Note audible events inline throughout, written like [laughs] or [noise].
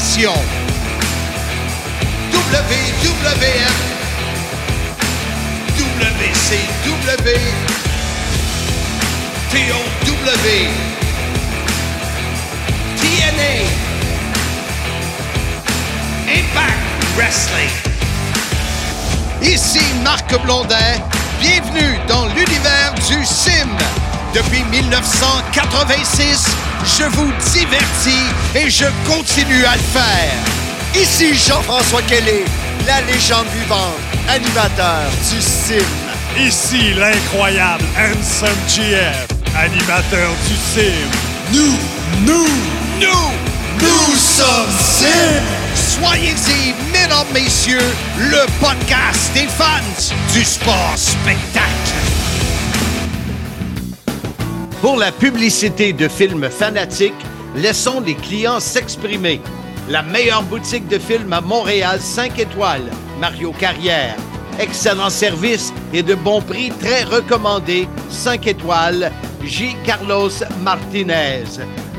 Passion. WWF WCW TOW TNA Impact Wrestling. Ici Marc Blondin. Bienvenue dans l'univers du sim. Depuis 1986, je vous divertis et je continue à le faire. Ici Jean-François Kelly, la légende vivante, animateur du sim. Ici l'incroyable Handsome GF, animateur du sim. Nous, nous, nous, nous sommes sim. Soyez-y, mesdames, messieurs, le podcast des fans du sport spectacle. Pour la publicité de films fanatiques, laissons les clients s'exprimer. La meilleure boutique de films à Montréal, 5 étoiles, Mario Carrière. Excellent service et de bons prix très recommandés, 5 étoiles, J. Carlos Martinez.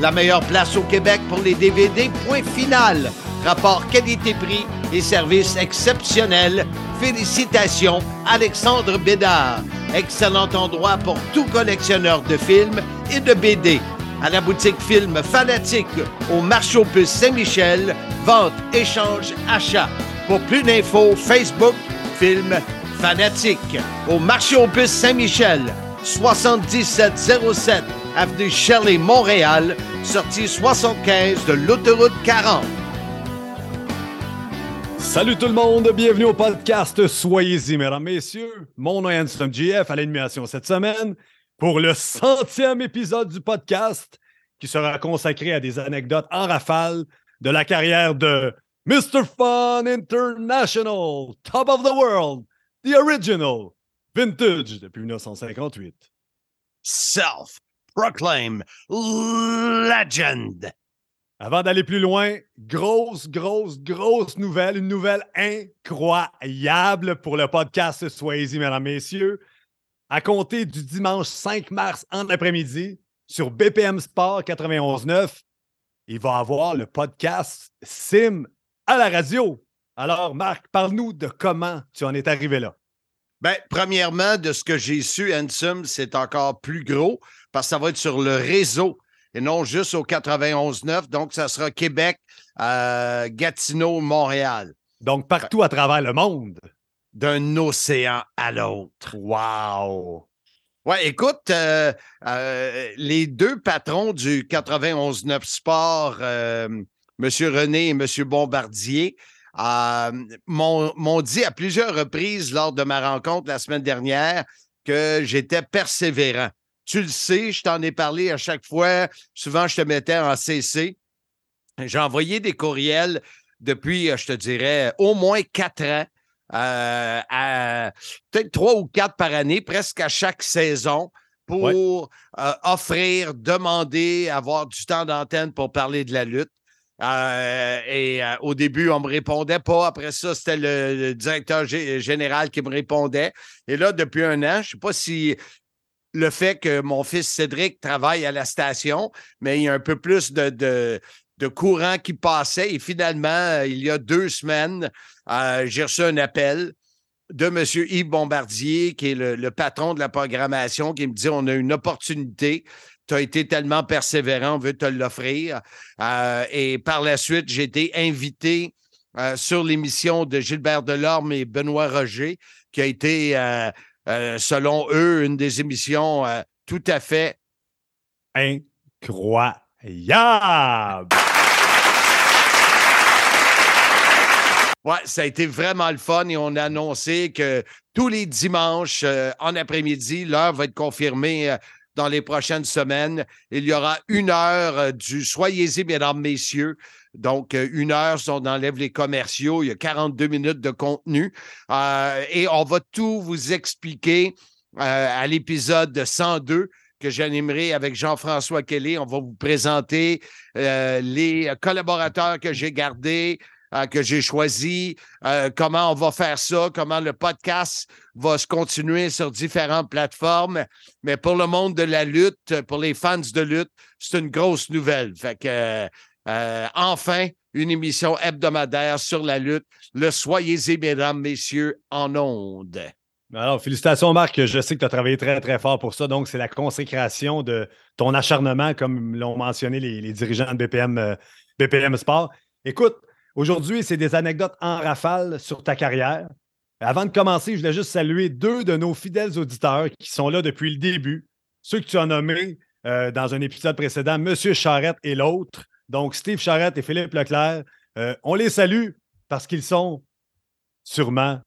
La meilleure place au Québec pour les DVD, point final. Rapport qualité-prix et service exceptionnel. Félicitations, Alexandre Bédard. Excellent endroit pour tout collectionneur de films et de BD. À la boutique Film Fanatique au marché aux puces Saint-Michel. Vente, échange, achat. Pour plus d'infos, Facebook Film Fanatique. Au marché aux puces Saint-Michel. 7707 Avenue Shelley, Montréal. Sortie 75 de l'autoroute 40. Salut tout le monde, bienvenue au podcast Soyez-y, mesdames, messieurs. Mon nom est Handsome GF à l'animation cette semaine pour le centième épisode du podcast qui sera consacré à des anecdotes en rafale de la carrière de Mr. Fun International, Top of the World, The Original, Vintage depuis 1958. Self-proclaimed legend. Avant d'aller plus loin, grosse, grosse, grosse nouvelle, une nouvelle incroyable pour le podcast Soyez-y, mesdames, messieurs. À compter du dimanche 5 mars en après-midi, sur BPM Sport 91.9, il va avoir le podcast Sim à la radio. Alors, Marc, parle-nous de comment tu en es arrivé là. Ben, premièrement, de ce que j'ai su, Ansem, c'est encore plus gros parce que ça va être sur le réseau et non juste au 91.9. Donc, ça sera Québec, euh, Gatineau, Montréal. Donc, partout à travers le monde. D'un océan à l'autre. Wow! Ouais, écoute, euh, euh, les deux patrons du 91.9 Sport, M. René et M. Bombardier, m'ont dit à plusieurs reprises lors de ma rencontre la semaine dernière que j'étais persévérant. Tu le sais, je t'en ai parlé à chaque fois. Souvent, je te mettais en CC. J'ai envoyé des courriels depuis, euh, je te dirais, au moins quatre ans. euh, à peut-être trois ou quatre par année, presque à chaque saison, pour Ouais. euh, offrir, demander, avoir du temps d'antenne pour parler de la lutte. Euh, et euh, au début, on ne me répondait pas. Après ça, c'était le, le directeur gé- général qui me répondait. Et là, depuis un an, je ne sais pas si le fait que mon fils Cédric travaille à la station, mais il y a un peu plus de, de, courant qui passait. Et finalement, euh, il y a deux semaines, euh, j'ai reçu un appel de M. Yves Bombardier, qui est le, patron de la programmation, qui me dit on a une opportunité. Tu as été tellement persévérant, on veut te l'offrir. Euh, et par la suite, j'ai été invité sur l'émission de Gilbert Delorme et Benoît Roger, qui a été, euh, selon eux, une des émissions euh, tout à fait Incroyable! Ouais, ça a été vraiment le fun et on a annoncé que tous les dimanches euh, en après-midi, l'heure va être confirmée dans les prochaines semaines. Il y aura une heure du Soyez-y, mesdames, messieurs. Donc, euh, une heure, si on enlève les commerciaux, il y a 42 minutes de contenu. Euh, et on va tout vous expliquer euh, à l'épisode 102 que j'animerai avec Jean-François Kelly. On va vous présenter les collaborateurs que j'ai gardés, que j'ai choisi, euh, comment on va faire ça, comment le podcast va se continuer sur différentes plateformes. Mais pour le monde de la lutte, pour les fans de lutte, c'est une grosse nouvelle. Fait enfin, une émission hebdomadaire sur la lutte. Le soyez-y, mesdames, messieurs, en ondes. Alors, félicitations, Marc. Je sais que tu as travaillé très, très fort pour ça. Donc, c'est la consécration de ton acharnement, comme l'ont mentionné les, dirigeants de BPM, BPM Sport. Écoute, aujourd'hui, c'est des anecdotes en rafale sur ta carrière. Avant de commencer, je voulais juste saluer deux de nos fidèles auditeurs qui sont là depuis le début. Ceux que tu as nommés euh, dans un épisode précédent, M. Charrette et l'autre. Donc, Steve Charrette et Philippe Leclerc. Euh, on les salue parce qu'ils sont sûrement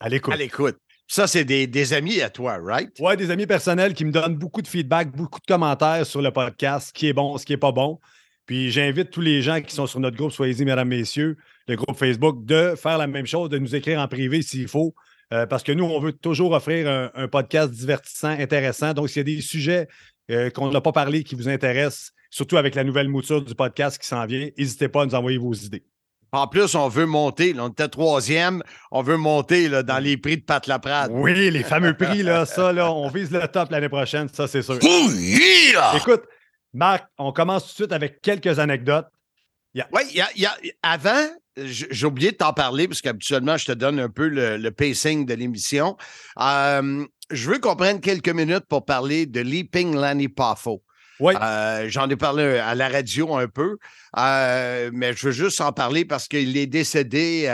à l'écoute. À l'écoute. Ça, c'est des, amis à toi, right? Oui, des amis personnels qui me donnent beaucoup de feedback, beaucoup de commentaires sur le podcast, ce qui est bon, ce qui n'est pas bon. Puis j'invite tous les gens qui sont sur notre groupe, soyez-y, mesdames, messieurs, le groupe Facebook, de faire la même chose, de nous écrire en privé s'il faut. Euh, parce que nous, on veut toujours offrir un, podcast divertissant, intéressant. Donc, s'il y a des sujets euh, qu'on n'a pas parlé qui vous intéressent, surtout avec la nouvelle mouture du podcast qui s'en vient, n'hésitez pas à nous envoyer vos idées. En plus, on veut monter. on était troisième. On veut monter là, dans les prix de Pat Laprade. Oui, les fameux prix, là, ça, là, on vise le top l'année prochaine, ça, c'est sûr. Écoute, Marc, on commence tout de suite avec quelques anecdotes. Oui, y a, avant, j'ai oublié de t'en parler parce qu'habituellement, je te donne un peu le, pacing de l'émission. Euh, je veux qu'on prenne quelques minutes pour parler de Leaping Lanny Poffo. Oui. Euh, j'en ai parlé à la radio un peu, euh, mais je veux juste en parler parce qu'il est décédé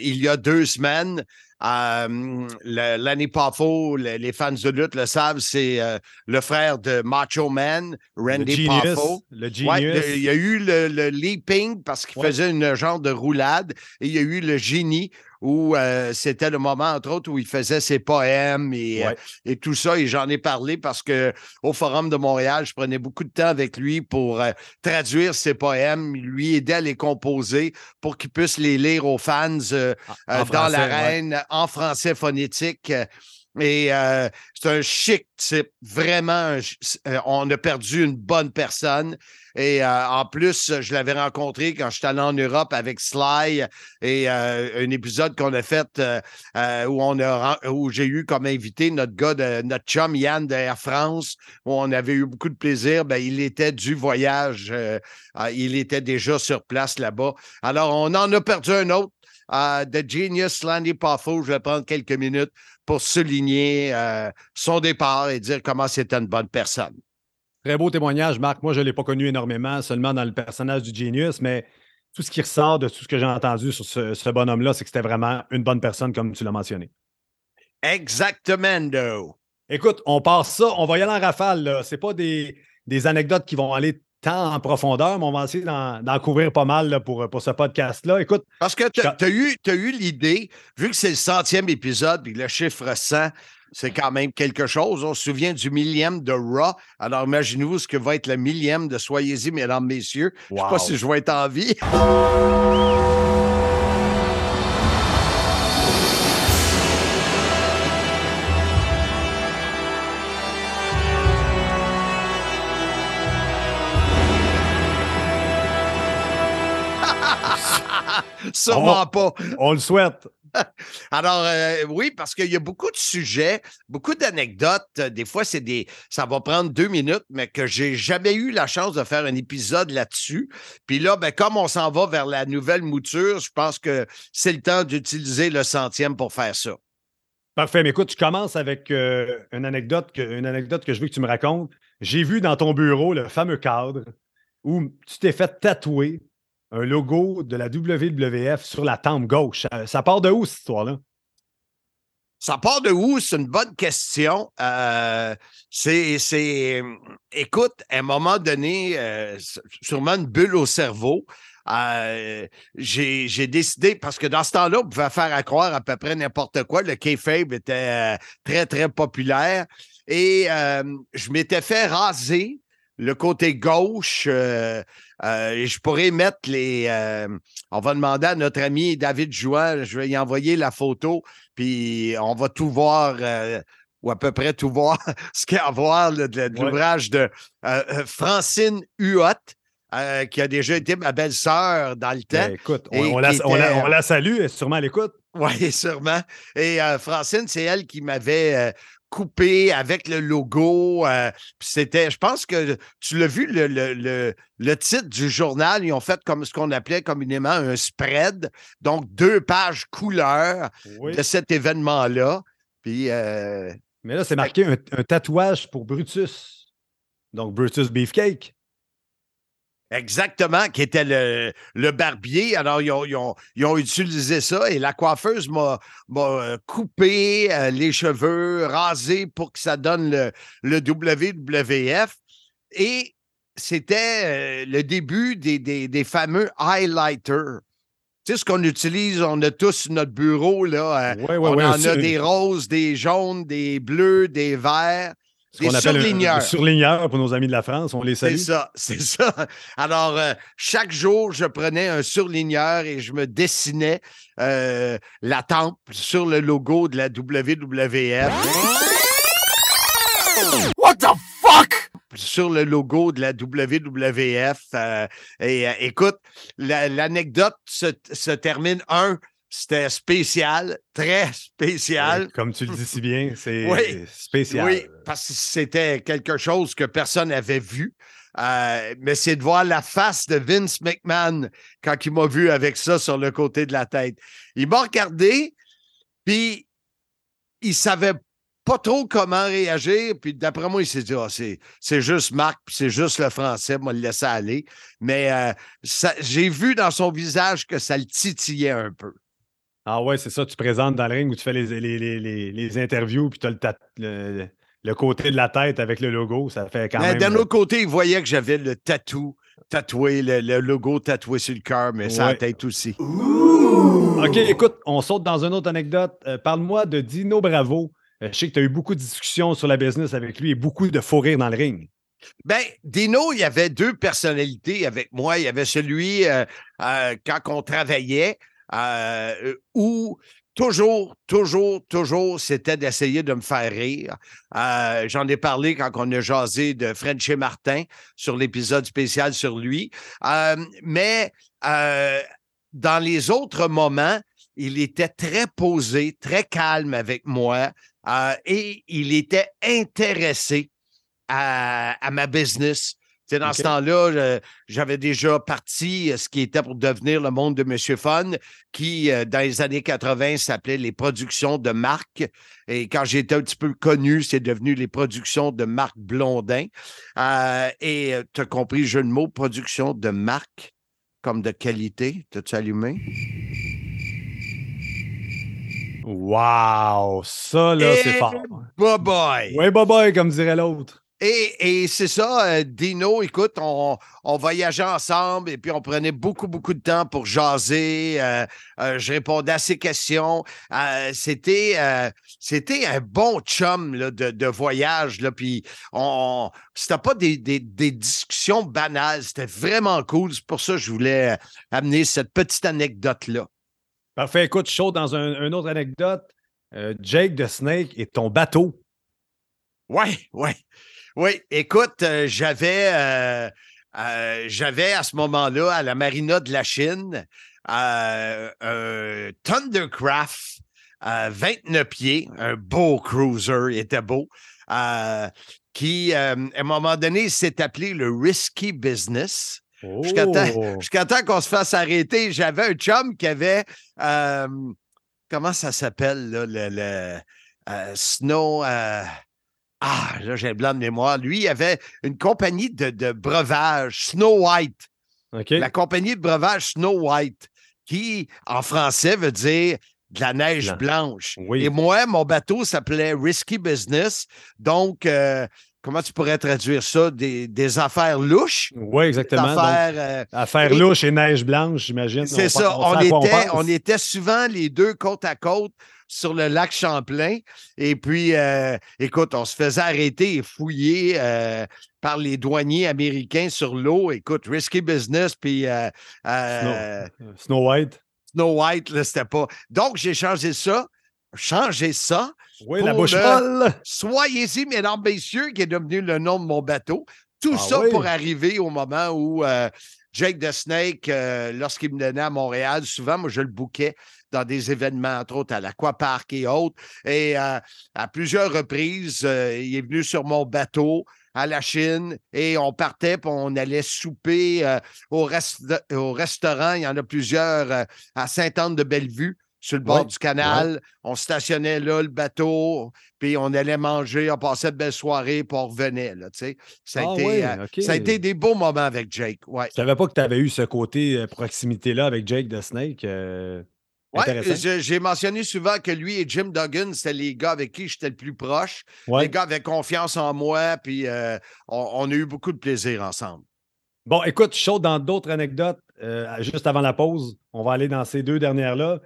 il y a deux semaines. Euh, L'année pas faux, les, fans de lutte le savent, c'est euh, le frère de Macho Man, Randy Poffo. Le genius. il y a eu le, leaping parce qu'il faisait une genre de roulade et il y a eu le génie où euh, c'était le moment, entre autres, où il faisait ses poèmes et, euh, et tout ça. Et j'en ai parlé parce que au Forum de Montréal, je prenais beaucoup de temps avec lui pour euh, traduire ses poèmes, lui aider à les composer pour qu'il puisse les lire aux fans dans l'arène en français phonétique. Et c'est un chic type, vraiment. on a perdu une bonne personne. Et euh, en plus, je l'avais rencontré quand j'étais allé en Europe avec Sly et euh, un épisode qu'on a fait euh, où on a où j'ai eu comme invité notre gars de notre chum Yann de Air France, où on avait eu beaucoup de plaisir. Ben, il était du voyage. il était déjà sur place là-bas. Alors, on en a perdu un autre. De Genius Landy Poffo. Je vais prendre quelques minutes pour souligner son départ et dire comment c'était une bonne personne. Très beau témoignage, Marc. Moi, je ne l'ai pas connu énormément, seulement dans le personnage du Genius, mais tout ce qui ressort de tout ce que j'ai entendu sur ce, bonhomme-là, c'est que c'était vraiment une bonne personne, comme tu l'as mentionné. Exactement. Écoute, on passe ça, on va y aller en rafale. Ce pas des, anecdotes qui vont aller tant en profondeur, mais on va essayer d'en couvrir pas mal pour, pour ce podcast-là. Écoute. Parce que tu as, eu, eu l'idée, vu que c'est le centième épisode et le chiffre 100, c'est quand même quelque chose. On se souvient du millième de Raw. Alors, imaginez-vous ce que va être le millième de Soyez-y, mesdames, messieurs. Je ne sais pas si je vais être en vie. Sûrement pas. On le souhaite. [laughs] Alors, euh, oui, parce qu'il y a beaucoup de sujets, beaucoup d'anecdotes. Des fois, c'est des. Ça va prendre deux minutes, mais que j'ai jamais eu la chance de faire un épisode là-dessus. Puis là, ben, comme on s'en va vers la nouvelle mouture, je pense que c'est le temps d'utiliser le centième pour faire ça. Parfait. Mais écoute, tu commences avec euh, une, anecdote que, une anecdote que je veux que tu me racontes. J'ai vu dans ton bureau le fameux cadre où tu t'es fait tatouer un logo de la WWF sur la tempe gauche. Ça, part de où, cette histoire-là? Ça part de où? C'est une bonne question. Euh, c'est, écoute, à un moment donné, euh, sûrement une bulle au cerveau. Euh, j'ai, décidé, parce que dans ce temps-là, on pouvait faire à croire à peu près n'importe quoi. Le kayfabe était très, très populaire. Et je m'étais fait raser le côté gauche. Euh, euh, je pourrais mettre les. Euh, on va demander à notre ami David Jouin, je vais y envoyer la photo, puis on va tout voir, ou à peu près tout voir, [laughs] ce qu'il y a à voir de, l'ouvrage de Francine Huot. euh, qui a déjà été ma belle-sœur dans le temps. Ben, écoute, on, la, on, salue, elle est sûrement à l'écoute. [laughs] Oui, sûrement. Et Francine, c'est elle qui m'avait coupé avec le logo. c'était, je pense que tu l'as vu, le, le, le, titre du journal, ils ont fait comme ce qu'on appelait communément un spread, donc deux pages couleurs de cet événement-là. Puis, Mais là, c'est marqué un, tatouage pour Brutus. Donc, Brutus Beefcake. Exactement, qui était le, le barbier. Alors, ils ont, ils, ont, ils ont, utilisé ça et la coiffeuse m'a euh, coupé euh, les cheveux, rasé pour que ça donne le, le WWF. Et c'était euh, le début des, des, des, fameux highlighters. Tu sais, ce qu'on utilise, on a tous notre bureau, là. on en a des roses, des jaunes, des bleus, des verts. Ce qu'on appelle surligneurs. surligneur pour nos amis de la France, on les salue. C'est ça, [laughs] c'est ça. Alors, euh, chaque jour, je prenais un surligneur et je me dessinais euh, la tempe sur le logo de la WWF. What the fuck? Sur le logo de la WWF. Euh, et écoute, l'anecdote se, termine un c'était spécial, très spécial. comme tu le dis si bien, c'est [laughs] spécial. Oui, parce que c'était quelque chose que personne n'avait vu. Euh, mais c'est de voir la face de Vince McMahon quand il m'a vu avec ça sur le côté de la tête. Il m'a regardé, puis il savait pas trop comment réagir. Puis d'après moi, il s'est dit ah, c'est juste Marc, c'est juste le français, moi le laisser aller. Mais euh, j'ai vu dans son visage que ça le titillait un peu. Ah ouais, c'est ça, tu présentes dans le ring où tu fais les, les, interviews, puis tu as le, le, côté de la tête avec le logo, ça fait quand même... D'un autre côté, il voyait que j'avais le tatou tatoué, le, logo tatoué sur le cœur, mais ça la tête aussi. OK, écoute, on saute dans une autre anecdote. Euh, parle-moi de Dino Bravo. Euh, je sais que tu as eu beaucoup de discussions sur la business avec lui et beaucoup de faux rires dans le ring. Ben, Dino, il y avait deux personnalités avec moi. Il y avait celui, euh, quand on travaillait, euh, où toujours, toujours, toujours, c'était d'essayer de me faire rire. Euh, j'en ai parlé quand on a jasé de Frenchy Martin sur l'épisode spécial sur lui. Euh, mais dans les autres moments, il était très posé, très calme avec moi et il était intéressé à, à ma business dans ce temps-là, j'avais déjà parti euh, ce qui était pour devenir le monde de Monsieur Fun, qui, euh, dans les années 80, s'appelait les productions de Marc. Et quand j'étais un petit peu connu, c'est devenu les productions de Marc Blondin. Euh, et tu as compris jeu de mots, production de Marc, comme de qualité. T'as-tu allumé? Wow! Ça, là, c'est fort. Bye bye! Oui, bye bye, comme dirait l'autre. Et, c'est ça, euh, Dino, écoute, on, voyageait ensemble et puis on prenait beaucoup, beaucoup de temps pour jaser. Euh, euh, je répondais à ses questions. c'était, c'était un bon chum de, voyage. Là, puis on, c'était pas des, discussions banales, c'était vraiment cool. C'est pour ça que je voulais amener cette petite anecdote-là. Parfait. Écoute, chaud dans une autre anecdote. Jake de Snake est ton bateau. Oui, oui. Oui, écoute, euh, j'avais, euh, euh, j'avais à ce moment-là, à la marina de la Chine, un Thundercraft 29 pieds, un beau cruiser, il était beau, qui, à un moment donné, s'est appelé le Risky Business. Jusqu'à temps, temps qu'on se fasse arrêter, j'avais un chum qui avait, comment ça s'appelle, là, le, le Snow... Ah, là, j'ai un blanc de mémoire. Lui, il avait une compagnie de, de breuvage, Snow White. La compagnie de breuvage Snow White, qui, en français, veut dire de la neige blanche. Et moi, mon bateau s'appelait Risky Business. Donc, euh, comment tu pourrais traduire ça? Des, affaires louches? Oui, exactement. Affaires, euh, affaires louches et neige blanche, j'imagine. C'est ça. On, était, on était souvent les deux côte à côte sur le lac Champlain. Et puis, euh, écoute, on se faisait arrêter et fouiller euh, par les douaniers américains sur l'eau. Écoute, risky business, puis... Euh, Snow, White. Snow White, là, c'était pas... Donc, j'ai changé ça. Changé ça. Oui, la bouche molle. Soyez-y, mesdames, messieurs, qui est devenu le nom de mon bateau. Tout Ah ça oui? pour arriver au moment où euh, Jake the Snake, euh, lorsqu'il me donnait à Montréal, souvent, moi, je le bouquais dans des événements, entre autres à l'Aquapark et autres. Et euh, à plusieurs reprises, euh, il est venu sur mon bateau à la Chine et on partait, puis on allait souper au, au restaurant. Il y en a plusieurs à Sainte-Anne-de-Bellevue, sur le bord Ouais, du canal. On stationnait là, le bateau, puis on allait manger, on passait de belles soirées, puis on revenait. Là, tu sais. ça, a Ah été, ouais, euh, ça a été des beaux moments avec Jake. Ouais. Je savais pas que tu avais eu ce côté euh, proximité-là avec Jake the Snake. euh, j'ai mentionné souvent que lui et Jim Duggan, c'était les gars avec qui j'étais le plus proche. Les gars avaient confiance en moi, puis on, on a eu beaucoup de plaisir ensemble. Bon, écoute, je saute dans d'autres anecdotes euh, juste avant la pause. On va aller dans ces deux dernières-là.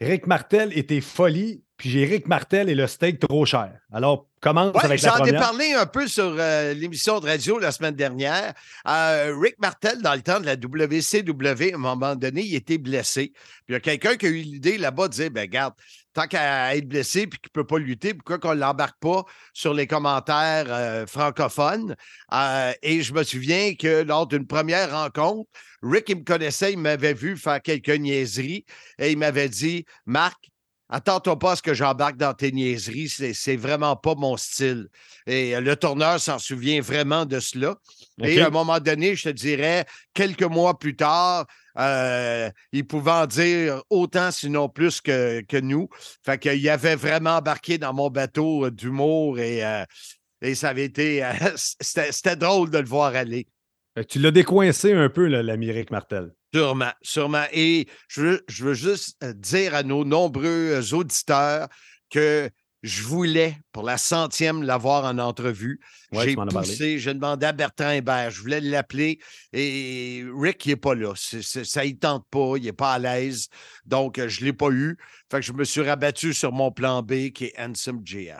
Rick Martel et tes folies, puis j'ai Rick Martel et le steak trop cher. Alors, commence Ouais, avec la J'en ai première. parlé un peu sur euh, l'émission de radio la semaine dernière. Euh, Rick Martel, dans le temps de la WCW, à un moment donné, il était blessé. Puis il y a quelqu'un qui a eu l'idée là-bas de dire ben garde, tant qu'à être blessé puis qu'il ne peut pas lutter, pourquoi qu'on ne l'embarque pas sur les commentaires euh, francophones? Euh, et je me souviens que lors d'une première rencontre, Rick, il me connaissait, il m'avait vu faire quelques niaiseries et il m'avait dit Marc, Attends-toi pas à ce que j'embarque dans tes niaiseries, c'est, c'est vraiment pas mon style. Et euh, le tourneur s'en souvient vraiment de cela. Et à un moment donné, je te dirais, quelques mois plus tard, euh, il pouvait en dire autant, sinon plus que, que nous. Fait qu'il avait vraiment embarqué dans mon bateau euh, d'humour et, euh, et ça avait été. euh, [laughs] c'était, c'était drôle de le voir aller. Tu l'as décoincé un peu, l'ami Martel. Sûrement, sûrement. Et je veux, je veux juste dire à nos nombreux auditeurs que je voulais, pour la centième, l'avoir en entrevue. Ouais, j'ai poussé, j'ai demandé à Bertrand Hébert, je voulais l'appeler et Rick, il n'est pas là. Ça ne tente pas, il n'est pas à l'aise. Donc, je ne l'ai pas eu. Fait que je me suis rabattu sur mon plan B qui est Handsome JF.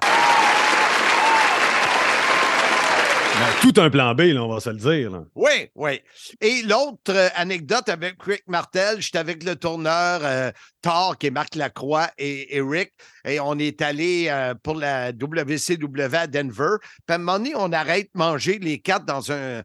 Ben, tout un plan B, là, on va se le dire. Oui, oui. Et l'autre euh, anecdote avec Rick Martel, j'étais avec le tourneur euh, Thor, qui est Marc Lacroix, et, Rick, et on est allé euh, pour la WCW à Denver. Puis à un moment donné, on arrête de manger les quatre dans un,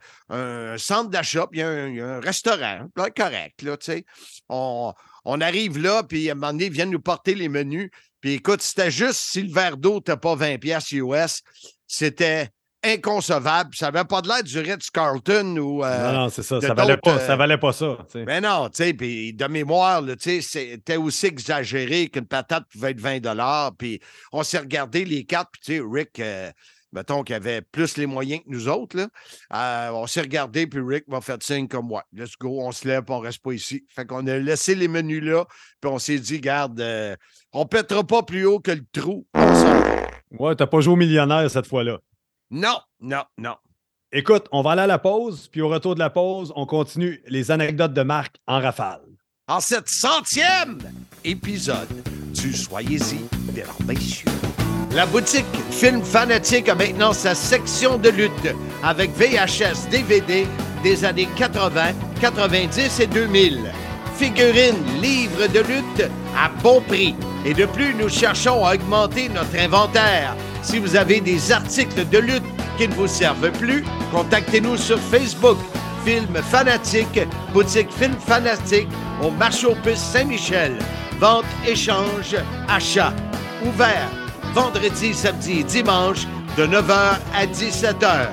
centre d'achat, puis y, a un- restaurant, là, correct, là, tu sais. On, arrive là, puis à un moment donné, ils viennent nous porter les menus. Puis écoute, c'était juste si le verre d'eau n'était pas 20 pièces US, c'était inconcevable. Ça n'avait pas de l'air du Ritz Carlton ou. euh, non, non, c'est ça. Ça valait, pas, ça euh, valait pas ça. mais non, tu sais, puis de mémoire, là, tu sais, c'était aussi exagéré qu'une patate pouvait être 20 Puis on s'est regardé les quatre, puis tu sais, Rick, euh, mettons qu'il avait plus les moyens que nous autres, là. euh, on s'est regardé, puis Rick m'a fait signe comme moi. Let's go, on se lève, on reste pas ici. Fait qu'on a laissé les menus là, puis on s'est dit, garde, euh, on pètera pas plus haut que le trou. Ouais, t'as pas joué au millionnaire cette fois-là. Non, non, non. Écoute, on va aller à la pause, puis au retour de la pause, on continue les anecdotes de Marc en rafale. En cette centième épisode du Soyez-y, messieurs. La boutique Film Fanatique a maintenant sa section de lutte avec VHS, DVD des années 80, 90 et 2000. Figurines, livres de lutte à bon prix. Et de plus, nous cherchons à augmenter notre inventaire. Si vous avez des articles de lutte qui ne vous servent plus, contactez-nous sur Facebook. Film Fanatique, boutique Film Fanatique au marché aux puces Saint-Michel. Vente, échange, achat. Ouvert vendredi, samedi et dimanche de 9h à 17h.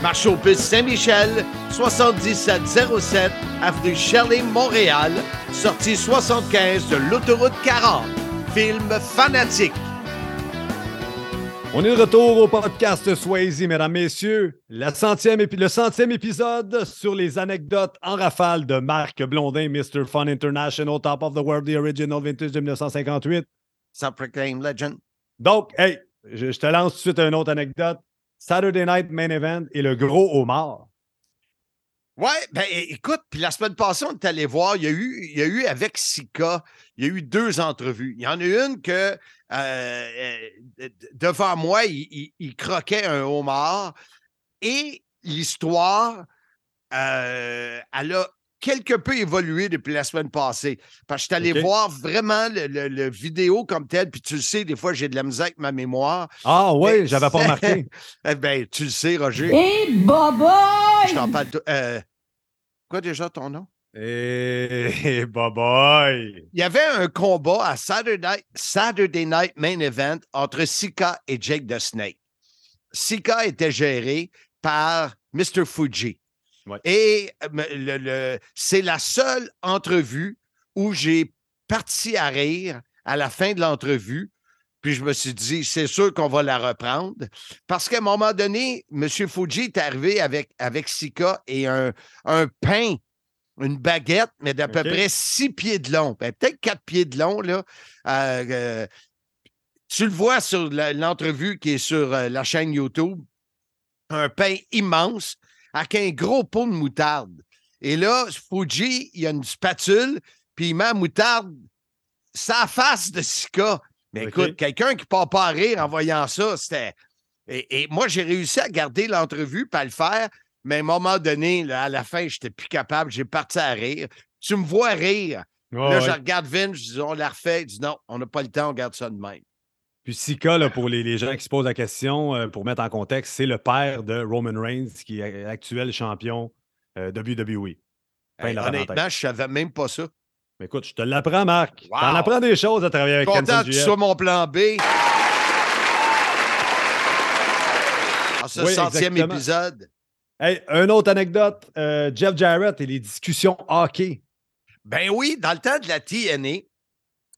Marché aux puces Saint-Michel, 7707 avenue Shirley, Montréal, sortie 75 de l'autoroute 40. Film Fanatique. On est de retour au podcast Swayze, mesdames, messieurs. La centième le centième épisode sur les anecdotes en rafale de Marc Blondin, Mr. Fun International, Top of the World, The Original Vintage de 1958. Self-proclaimed legend. Donc, hey, je, je te lance tout de suite une autre anecdote. Saturday Night Main Event et le gros homard. Ouais, ben écoute, puis la semaine passée, on est allé voir, il y a eu, il y a eu avec Sika, il y a eu deux entrevues. Il y en a une que euh, euh, de- devant moi, il, il- il croquait un homard et l'histoire, euh, elle a quelque peu évolué depuis la semaine passée. Parce que je suis allé voir vraiment le, vidéo comme tel, puis tu le sais, des fois, j'ai de la misère avec ma mémoire. Ah oui, j'avais pas remarqué. [laughs] eh bien, tu le sais, Roger. Hé, hey, Je t'en parle. Euh, quoi déjà ton nom? Eh, [laughs] hey, boy! Il y avait un combat à Saturday, Saturday Night Main Event entre Sika et Jake the Snake. Sika était géré par Mr. Fuji. Et le, c'est la seule entrevue où j'ai parti à rire à la fin de l'entrevue. Puis je me suis dit, c'est sûr qu'on va la reprendre. Parce qu'à un moment donné, M. Fuji est arrivé avec, avec Sika et un, un pain, une baguette, mais d'à peu près six pieds de long, ben, peut-être quatre pieds de long. Là. Euh, euh, tu le vois sur l'entrevue qui est sur euh, la chaîne YouTube. Un pain immense avec un gros pot de moutarde. Et là, Fuji, il y a une spatule, puis il met la moutarde sa face de Sika. Mais écoute, quelqu'un qui ne part pas à rire en voyant ça, c'était. Et, moi, j'ai réussi à garder l'entrevue, pas le faire, mais à un moment donné, à la fin, je n'étais plus capable, j'ai parti à rire. Tu me vois rire. là, je regarde Vince, je dis, on l'a refait. Il dit, non, on n'a pas le temps, on garde ça de même. Puis Sika, là, pour les, gens qui se posent la question, euh, pour mettre en contexte, c'est le père de Roman Reigns, qui est actuel champion euh, WWE. honnêtement, je ne savais même pas ça. Mais écoute, je te l'apprends, Marc. Wow. T'en apprends des choses à travailler avec Content que tu sois mon plan B. En ce centième épisode. Hey, une autre anecdote. Euh, Jeff Jarrett et les discussions hockey. Ben oui, dans le temps de la TNA,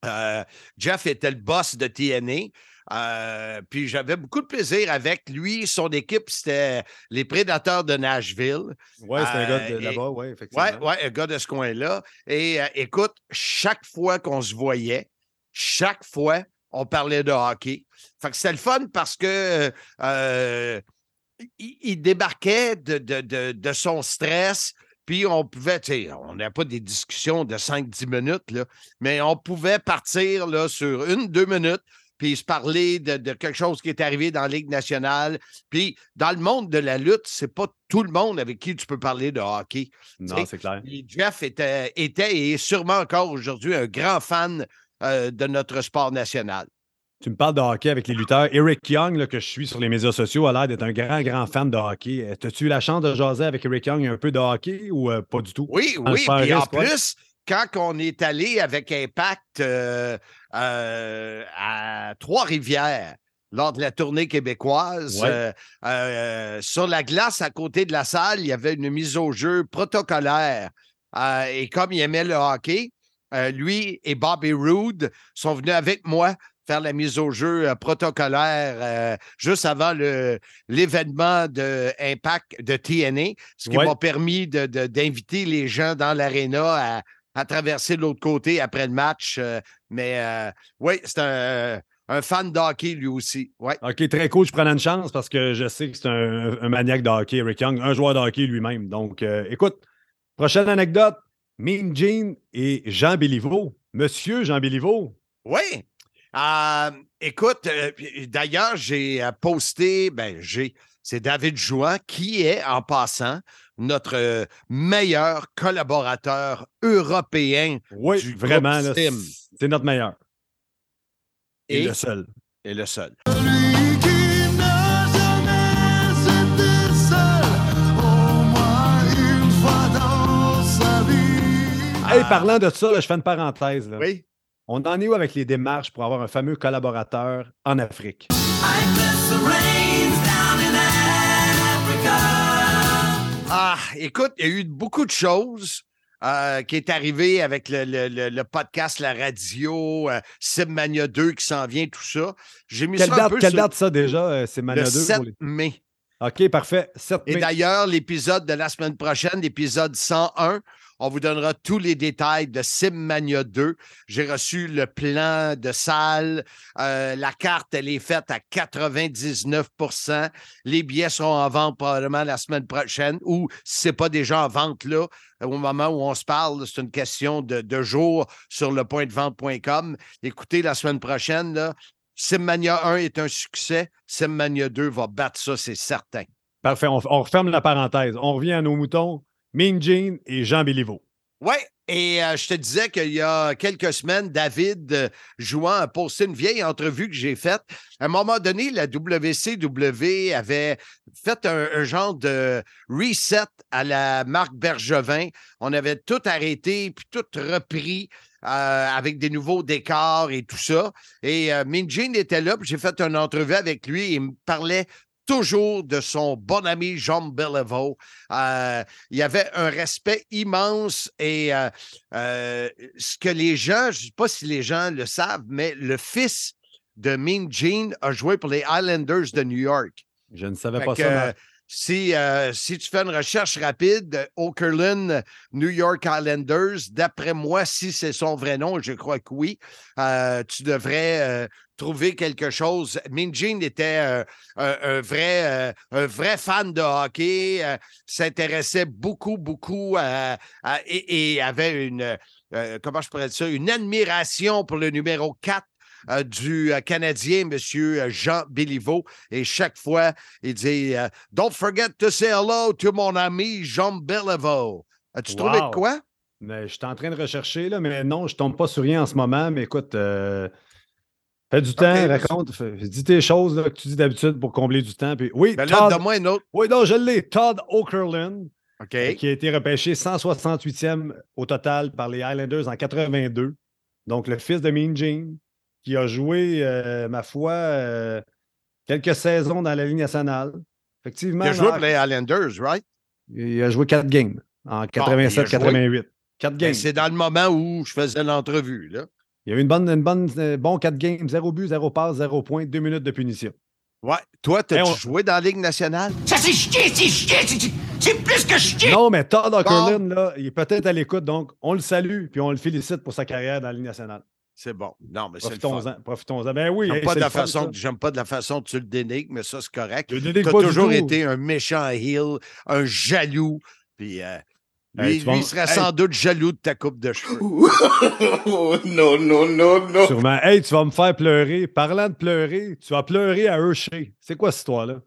euh, Jeff était le boss de TNA. Euh, puis j'avais beaucoup de plaisir avec lui. Son équipe, c'était les Prédateurs de Nashville. Oui, c'est un gars de euh, là-bas, oui, effectivement. Oui, ouais, un gars de ce coin-là. Et écoute, chaque fois qu'on se voyait, chaque fois, on parlait de hockey. Fait que c'était le fun parce que il, débarquait de, de, de son stress puis on pouvait, tu sais, on n'a pas des discussions de 5-10 minutes, là, mais on pouvait partir là, sur une, deux minutes, puis se parler de, quelque chose qui est arrivé dans la Ligue nationale. Puis dans le monde de la lutte, c'est pas tout le monde avec qui tu peux parler de hockey. Non, c'est clair. Jeff était, était et est sûrement encore aujourd'hui un grand fan euh, de notre sport national. Tu me parles de hockey avec les lutteurs. Eric Young, que je suis sur les médias sociaux, a l'air d'être un grand, grand fan de hockey. Euh, as-tu eu la chance de jaser avec Eric Young un peu de hockey ou euh, pas du tout? Oui, oui. Puis en plus, quand on est allé avec Impact euh, à Trois-Rivières, lors de la tournée québécoise. sur la glace à côté de la salle, il y avait une mise au jeu protocolaire. et comme il aimait le hockey, lui et Bobby Roode sont venus avec moi faire la mise au jeu euh, protocolaire euh, juste avant l'événement de Impact de TNA, ce qui m'a permis d'inviter les gens dans l'aréna à, traverser de l'autre côté après le match. Euh, mais oui, c'est un, fan de hockey lui aussi. Ouais. OK, très cool. Je prends une chance parce que je sais que c'est un, maniaque de hockey, Rick Young, un joueur de hockey lui-même. Donc, écoute, prochaine anecdote. Mean Jean et Jean Béliveau. Monsieur Jean Béliveau. Oui, euh, écoute, euh, d'ailleurs, j'ai euh, posté, ben, j'ai, c'est David Jouan qui est, en passant, notre meilleur collaborateur européen. Oui, du vraiment, c'est notre meilleur. Et, le seul. Et le seul. Hey, parlant de ça, je fais une parenthèse. Oui. On en est où avec les démarches pour avoir un fameux collaborateur en Afrique? Ah, écoute, il y a eu beaucoup de choses. Euh, qui est arrivé avec le, podcast, la radio, euh, Simmania 2 qui s'en vient, tout ça. J'ai mis quelle ça date, Quelle date ça déjà, euh, Simmania 2? Le 7 mai. OK, parfait. 7 mai. Et d'ailleurs, l'épisode de la semaine prochaine, l'épisode 101, on vous donnera tous les détails de Simmania 2. J'ai reçu le plan de salle. Euh, la carte, elle est faite à 99% Les billets seront en vente probablement la semaine prochaine ou si ce n'est pas déjà en vente là, au moment où on se parle, c'est une question de, jours sur le point de vente.com. Écoutez, la semaine prochaine, Simmania 1 est un succès. Simmania 2 va battre ça, c'est certain. Parfait. On referme la parenthèse. On revient à nos moutons. Mean Jean et Jean Béliveau. Oui, et euh, je te disais qu'il y a quelques semaines, David euh, jouant a une vieille entrevue que j'ai faite. À un moment donné, la WCW avait fait un, genre de reset à la marque Bergevin. On avait tout arrêté, puis tout repris. euh, avec des nouveaux décors et tout ça. Et euh, Gene était là, puis j'ai fait une entrevue avec lui. Il me parlait toujours de son bon ami Jean Beliveau. Euh, il y avait un respect immense et euh, euh, ce que les gens, je ne sais pas si les gens le savent, mais le fils de Mean Gene a joué pour les Islanders de New York. Je ne savais Fait pas que, ça. Euh, si, tu fais une recherche rapide, Okerlund, New York Islanders, d'après moi, si c'est son vrai nom, je crois que oui, euh, tu devrais euh, trouver quelque chose. Min Jin était un, vrai, un vrai fan de hockey, s'intéressait beaucoup, beaucoup et, avait une, comment je pourrais dire ça, une admiration pour le numéro 4 euh, du euh, Canadien, M. Jean Béliveau. Et chaque fois, il dit euh, Don't forget to say hello to mon ami Jean Béliveau. As-tu trouvé de Wow. quoi? Mais je suis en train de rechercher, là, mais non, je tombe pas sur rien en ce moment. Mais écoute, euh, fais du temps, raconte, fais- dis tes choses là, que tu dis d'habitude pour combler du temps. Puis, oui, Ben là, Todd, donne-moi une autre. oui, non, je l'ai. Todd Okerlund, OK. euh, qui a été repêché 168e au total par les Highlanders en 82. Donc, le fils de Mean Gene, qui a joué, euh, ma foi, euh, quelques saisons dans la Ligue nationale. Effectivement, Il a joué pour les Islanders, right? il a joué quatre games en ben, il a joué. 87-88. Quatre Ben, games. c'est dans le moment où je faisais l'entrevue. là. Il y a eu une bonne, une bonne, euh, bon 4 games, 0 but, 0 passe, 0 point, 2 minutes de punition. Ouais. Toi, t'as-tu Hey, on- joué dans la Ligue nationale? Ça c'est chier, c'est chier, c'est- c'est plus que chier! Non, mais Todd Okerlund, là, il est peut-être à l'écoute, donc on le salue puis on le félicite pour sa carrière dans la Ligue nationale. C'est bon. Non, mais c'est. Profitons-en. Profitons-en. Ben oui, J'aime hey, pas, de la fun, façon, j'aime pas de la façon que tu le dénigres, mais ça, c'est correct. Tu as toujours été un méchant heel, un jaloux. Puis euh, lui, Hey, tu vas lui, il serait hey. sans doute jaloux de ta coupe de cheveux. Oh, [laughs] non, non, non, non. Sûrement. Hey, tu vas me faire pleurer. Parlant de pleurer, tu vas pleurer à Hershey. C'est quoi cette histoire-là?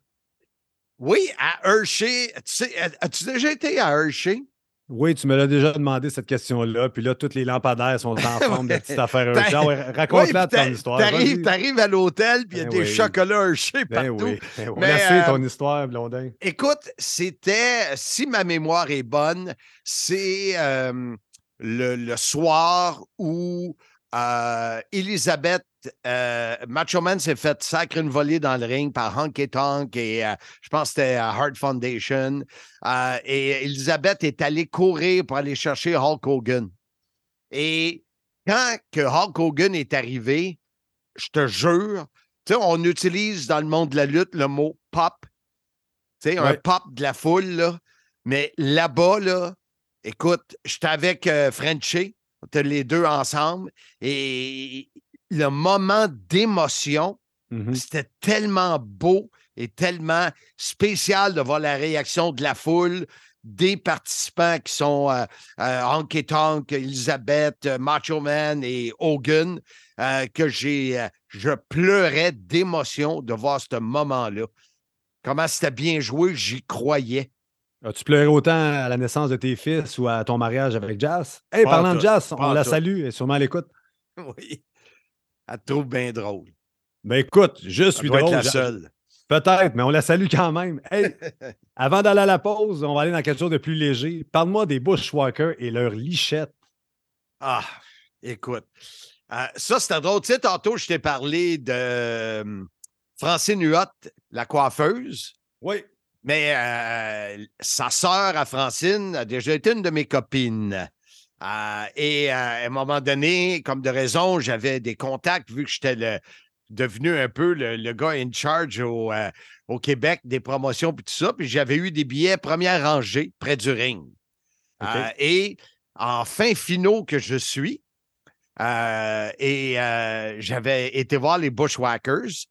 Oui, à Hershey. Tu sais, as-tu déjà été à Hershey? Oui, tu me l'as déjà demandé cette question-là, puis là, toutes les lampadaires sont en [laughs] forme de petite affaire Ben. Ah ouais, Oui, Raconte-la puis ton histoire. T'arrives, t'arrives à l'hôtel, puis il y a Ben des oui. chocolats Hershey Ben partout. oui. Ben, Mais, la sait, euh, ton histoire, Blondin. Écoute, c'était, si ma mémoire est bonne, c'est euh, le, le soir où euh, Elisabeth euh, Macho Man s'est fait sacrer une volée dans le ring par Honky Tonk et euh, je pense que c'était Heart Foundation. Euh, et Elisabeth est allée courir pour aller chercher Hulk Hogan. Et quand que Hulk Hogan est arrivé, je te jure, tu sais, on utilise dans le monde de la lutte le mot pop. Tu sais, un Ouais. pop de la foule, là. Mais là-bas, là, écoute, j'étais avec euh, Les deux ensemble, et le moment d'émotion, Mhm. c'était tellement beau et tellement spécial de voir la réaction de la foule, des participants qui sont euh, euh, Honky Tonk, Elisabeth, euh, Macho Man et Hogan, euh, que j'ai, euh, je pleurais d'émotion de voir ce moment-là. Comment c'était bien joué, j'y croyais. As-tu pleuré autant à la naissance de tes fils ou à ton mariage avec Jazz? Hey, Pas parlant de Jazz, on la tout. salue, elle est sûrement à l'écoute. [laughs] Oui. Elle te trouve bien drôle. Ben écoute, je suis drôle. être la seule. Peut-être, mais on la salue quand même. Hey, [laughs] avant d'aller à la pause, on va aller dans quelque chose de plus léger. Parle-moi des Bushwhackers et leur lichette. Ah, écoute. euh, ça, c'était drôle. Tu sais, tantôt, je t'ai parlé de euh, Francine Huot, la coiffeuse. Oui. Mais euh, sa sœur à Francine a déjà été une de mes copines. Euh, et euh, à un moment donné, comme de raison, j'avais des contacts vu que j'étais devenu un peu le, le gars in charge au, au Québec des promotions puis tout ça. Puis j'avais eu des billets première rangée près du ring. Et en fin finaux que je suis, et j'avais été voir les Bushwhackers,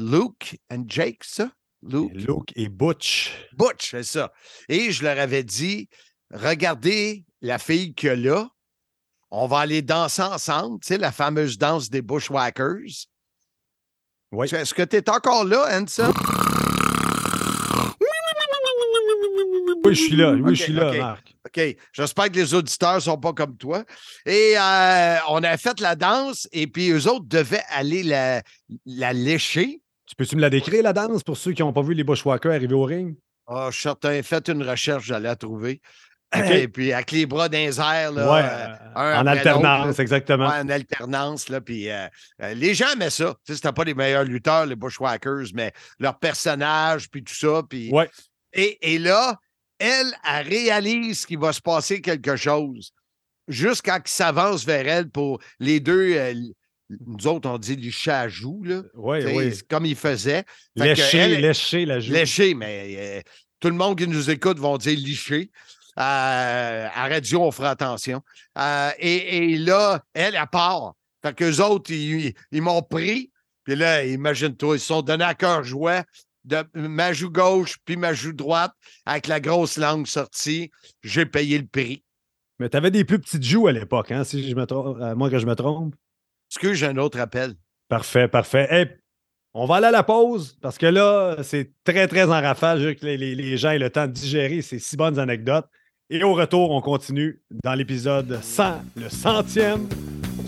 Luke and Jake, ça? Luke? Luke et Butch. Butch, c'est ça. Et je leur avais dit, regardez la fille que là, on va aller danser ensemble, tu sais, la fameuse danse des Bushwhackers. Oui. Est-ce que tu es encore là, Hanson? Oui, je suis là. Oui, je suis là, ok. Marc. OK. J'espère que les auditeurs ne sont pas comme toi. Et euh, on a fait la danse et puis eux autres devaient aller la, la lécher. Tu peux-tu me la décrire, la danse, pour ceux qui n'ont pas vu les Bushwhackers arriver au ring? Ah, je suis certain, faites une recherche, j'allais la trouver. [laughs] Et puis avec les bras dans les airs, là, ouais, euh, en alternance, exactement. Ouais, en alternance. Là, puis, euh, euh, les gens aimaient ça. Tu sais, C'était pas les meilleurs lutteurs, les Bushwhackers, mais leur personnage, puis tout ça. Puis, Ouais. et, et là, elle, elle réalise qu'il va se passer quelque chose. Jusqu'à qu'il s'avance vers elle pour les deux. Euh, nous autres, on dit licher à joue, là. Oui, sais, oui. Comme il faisait. Lécher, elle- lécher la joue. Lécher, mais euh, tout le monde qui nous écoute vont dire licher. Euh, à radio, on fera attention. Euh, et, et là, elle, elle part. Fait qu'eux autres, ils, ils m'ont pris. Puis là, imagine-toi, ils se sont donnés à cœur joie de ma joue gauche puis ma joue droite avec la grosse langue sortie. J'ai payé le prix. Mais tu avais des plus petites joues à l'époque, hein, si je me trompe, à moins que je me trompe. Est-ce que j'ai un autre appel? Parfait, parfait. Hey, on va aller à la pause parce que là, c'est très, très en rafale. Je veux que les, les- les gens aient le temps de digérer ces si bonnes anecdotes. Et au retour, on continue dans l'épisode 100, le centième,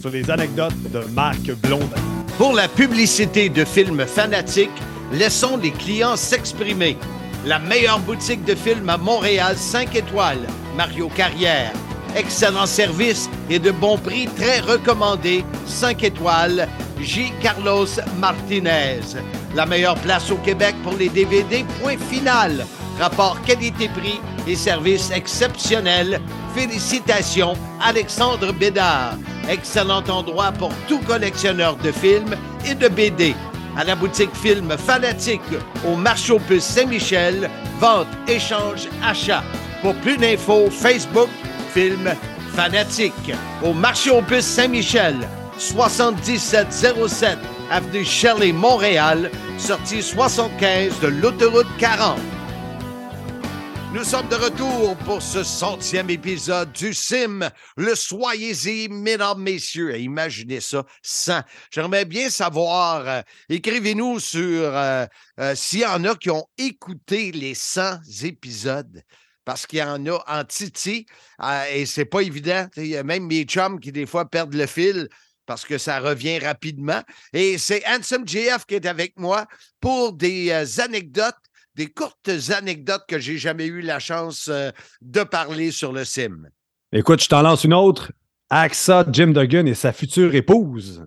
sur les anecdotes de Marc Blondin. Pour la publicité de films fanatiques, laissons les clients s'exprimer. La meilleure boutique de films à Montréal, 5 étoiles, Mario Carrière. Excellent service et de bons prix très recommandés, 5 étoiles, J. Carlos Martinez. La meilleure place au Québec pour les DVD, point final. Rapport qualité-prix et service exceptionnel. Félicitations, Alexandre Bédard. Excellent endroit pour tout collectionneur de films et de BD. À la boutique Film Fanatique au marché aux puces Saint-Michel. Vente, échange, achat. Pour plus d'infos, Facebook Film Fanatique. Au marché aux puces Saint-Michel. 7707 Avenue Shirley, Montréal. Sortie 75 de l'autoroute 40. Nous sommes de retour pour ce centième épisode du Sim. Le soyez-y, mesdames, messieurs. Imaginez ça, 100. J'aimerais bien savoir, euh, écrivez-nous sur euh, euh, s'il y en a qui ont écouté les 100 épisodes. Parce qu'il y en a en titi euh, et c'est pas évident. Il y a même mes chums qui, des fois, perdent le fil parce que ça revient rapidement. Et c'est Handsome JF qui est avec moi pour des euh, anecdotes des courtes anecdotes que j'ai jamais eu la chance euh, de parler sur le sim. Écoute, je t'en lance une autre. Axa Jim Duggan et sa future épouse.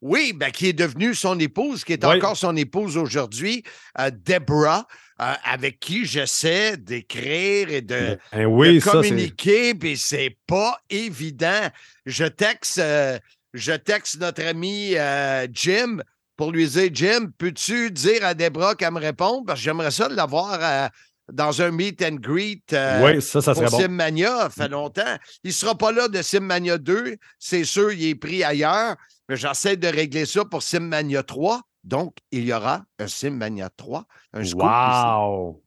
Oui, ben, qui est devenue son épouse, qui est Oui. encore son épouse aujourd'hui, euh, Deborah, euh, avec qui j'essaie d'écrire et de, Ben oui, de ça, c'est. communiquer, puis c'est pas évident. Je texte, euh, je texte notre ami euh, Jim pour lui dire Jim, peux-tu dire à Deborah qu'elle me réponde? Parce que j'aimerais ça l'avoir euh, dans un meet and greet. euh, Oui, ça, ça pour bon. Simmania, ça fait longtemps. Il ne sera pas là de Simmania 2, c'est sûr, il est pris ailleurs, mais j'essaie de régler ça pour Simmania 3. Donc, il y aura un Simmania 3, un scoop ici. Wow!